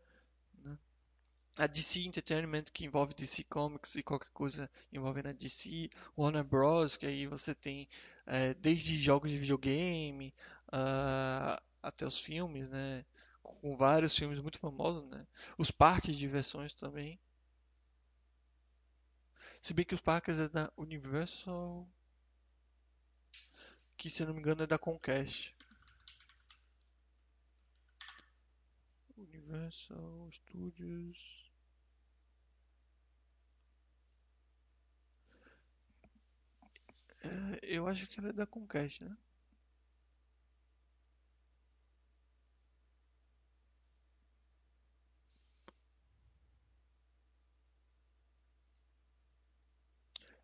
a DC Entertainment, que envolve DC Comics e qualquer coisa envolvendo a DC, Warner Bros., que aí você tem é, desde jogos de videogame uh, até os filmes, né? Com vários filmes muito famosos, né? Os parques de diversões também. Se bem que os parques é da Universal, que se não me engano é da Comcast. Universal Studios. Eu acho que ela é da Comcast, né?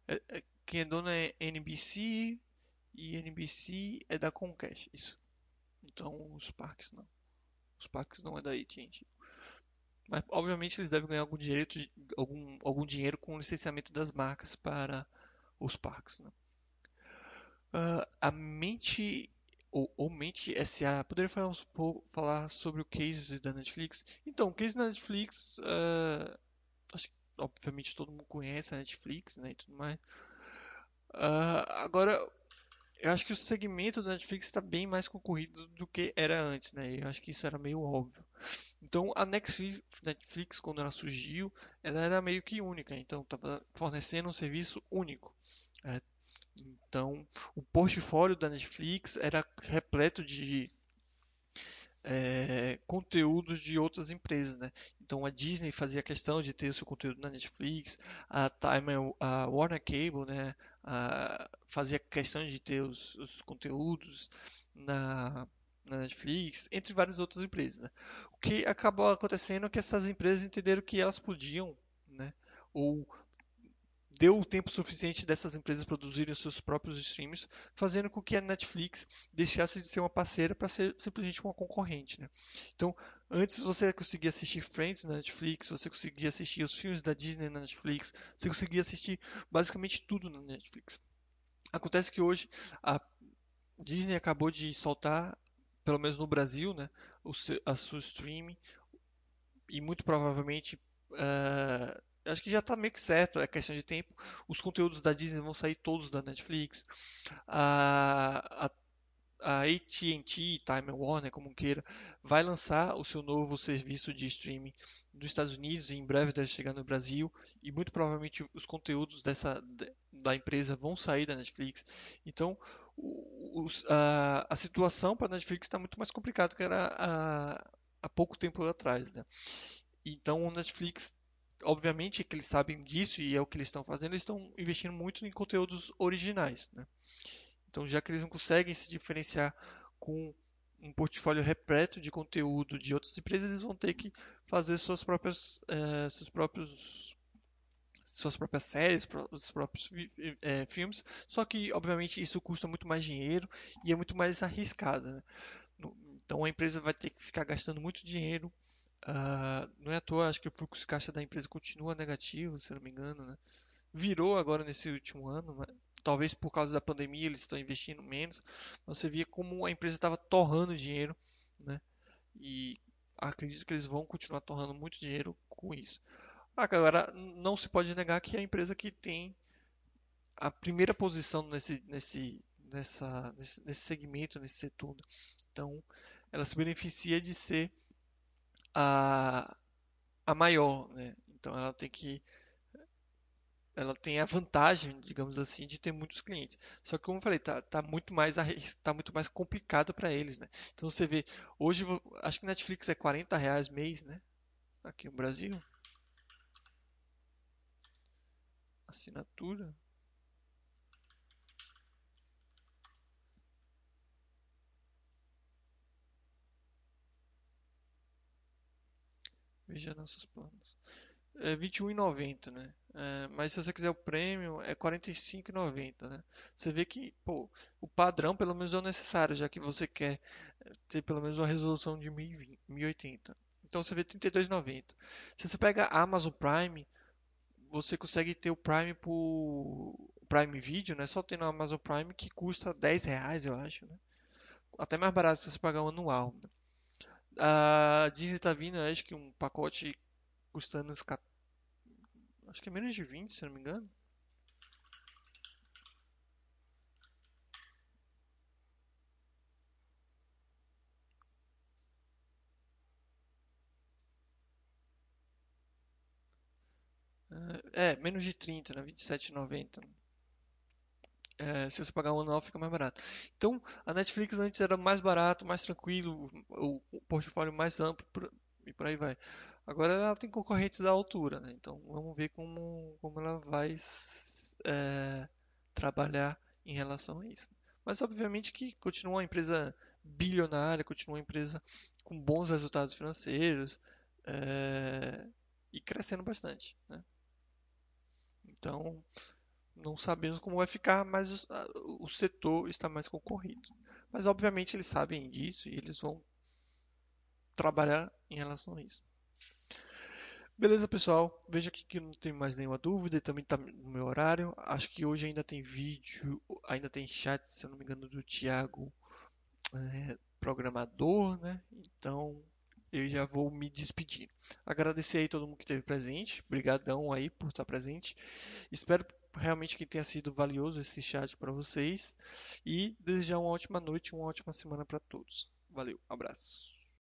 É, é, quem é dono é NBC e NBC é da Comcast, isso. Então os parques não. Os parques não é da AT&T. Mas obviamente eles devem ganhar algum, direito, algum, algum dinheiro com o licenciamento das marcas para os parques. Né? Uh, a mente ou, ou, Mente SA, poderia falar, um pouco, falar sobre o case da Netflix? Então, o case da Netflix, uh, acho que obviamente todo mundo conhece a Netflix, né, e tudo mais. Uh, agora, eu acho que o segmento da Netflix está bem mais concorrido do que era antes, né? Eu acho que isso era meio óbvio. Então, a Netflix, quando ela surgiu, ela era meio que única, então estava fornecendo um serviço único. É, então, o portfólio da Netflix era repleto de é, conteúdos de outras empresas, né? Então a Disney fazia questão de ter o seu conteúdo na Netflix, a Time, a Warner Cable, né? A, fazia questão de ter os, os conteúdos na, na, Netflix, entre várias outras empresas. Né? O que acabou acontecendo é que essas empresas entenderam que elas podiam, né? Ou deu o tempo suficiente dessas empresas produzirem seus próprios streams, fazendo com que a Netflix deixasse de ser uma parceira para ser simplesmente uma concorrente. Né? Então, antes você conseguia assistir Friends na Netflix, você conseguia assistir os filmes da Disney na Netflix, você conseguia assistir basicamente tudo na Netflix. Acontece que hoje a Disney acabou de soltar, pelo menos no Brasil, né, o seu, a sua streaming e muito provavelmente uh, acho que já está meio que certo, é questão de tempo. Os conteúdos da Disney vão sair todos da Netflix. A, a, a AT&T, Time Warner, como queira, vai lançar o seu novo serviço de streaming nos Estados Unidos e em breve deve chegar no Brasil. E muito provavelmente os conteúdos dessa, da empresa vão sair da Netflix. Então, os, a, a situação para a Netflix está muito mais complicada que era há pouco tempo atrás. Né? Então, o Netflix obviamente que eles sabem disso e é o que eles estão fazendo, eles estão investindo muito em conteúdos originais. Né? Então, já que eles não conseguem se diferenciar com um portfólio repleto de conteúdo de outras empresas, eles vão ter que fazer suas próprias, é, seus próprios suas próprias séries, os próprios é, filmes, só que obviamente isso custa muito mais dinheiro e é muito mais arriscado. Né? Então a empresa vai ter que ficar gastando muito dinheiro Uh, não é à toa, acho que o fluxo de caixa da empresa continua negativo, se não me engano, né? Virou agora nesse último ano, talvez por causa da pandemia eles estão investindo menos. Você via como a empresa estava torrando dinheiro né? E acredito que eles vão continuar torrando muito dinheiro com isso. Agora, não se pode negar que é a empresa que tem a primeira posição nesse, nesse, nessa, nesse, nesse segmento, nesse setor. Então, ela se beneficia de ser a, a maior, né? Então, ela tem que ela tem a vantagem, digamos assim, de ter muitos clientes. Só que, como eu falei, tá, tá muito mais tá muito mais complicado para eles, né? Então você vê, hoje acho que Netflix é 40 reais mês, né? Aqui no Brasil. Assinatura. Veja nossos planos. É 21,90, né? É, mas se você quiser o prêmio, é 45,90, né? Você vê que, pô, o padrão pelo menos é o necessário, já que você quer é, ter pelo menos uma resolução de 1020, 1080. Então você vê 32,90. Se você pega a Amazon Prime, você consegue ter o Prime por Prime Video, né? Só tendo o Amazon Prime que custa 10 reais, eu acho, né? Até mais barato se você pagar o anual. Né? A Disney tá vindo, acho que um pacote custando uns acho que é menos de 20, se não me engano. É, menos de 30, né? 27,90. É, se você pagar um anual fica mais barato. Então, a Netflix antes era mais barato, mais tranquilo, o, o portfólio mais amplo e por aí vai. Agora ela tem concorrentes à altura, né? Então vamos ver como, como ela vai é, trabalhar em relação a isso. Mas obviamente que continua uma empresa bilionária, continua uma empresa com bons resultados financeiros é, e crescendo bastante. Né? Então não sabemos como vai ficar, mas o, setor está mais concorrido. Mas obviamente eles sabem disso e eles vão trabalhar em relação a isso. Beleza, pessoal. Veja aqui que não tem mais nenhuma dúvida. Também está no meu horário. Acho que hoje ainda tem vídeo, ainda tem chat, se eu não me engano, do Thiago, é, programador, né? Então eu já vou me despedir. Agradecer aí todo mundo que esteve presente. Obrigadão aí por estar presente. Espero realmente que tenha sido valioso esse chat para vocês e desejar uma ótima noite, uma ótima semana para todos. Valeu, abraço.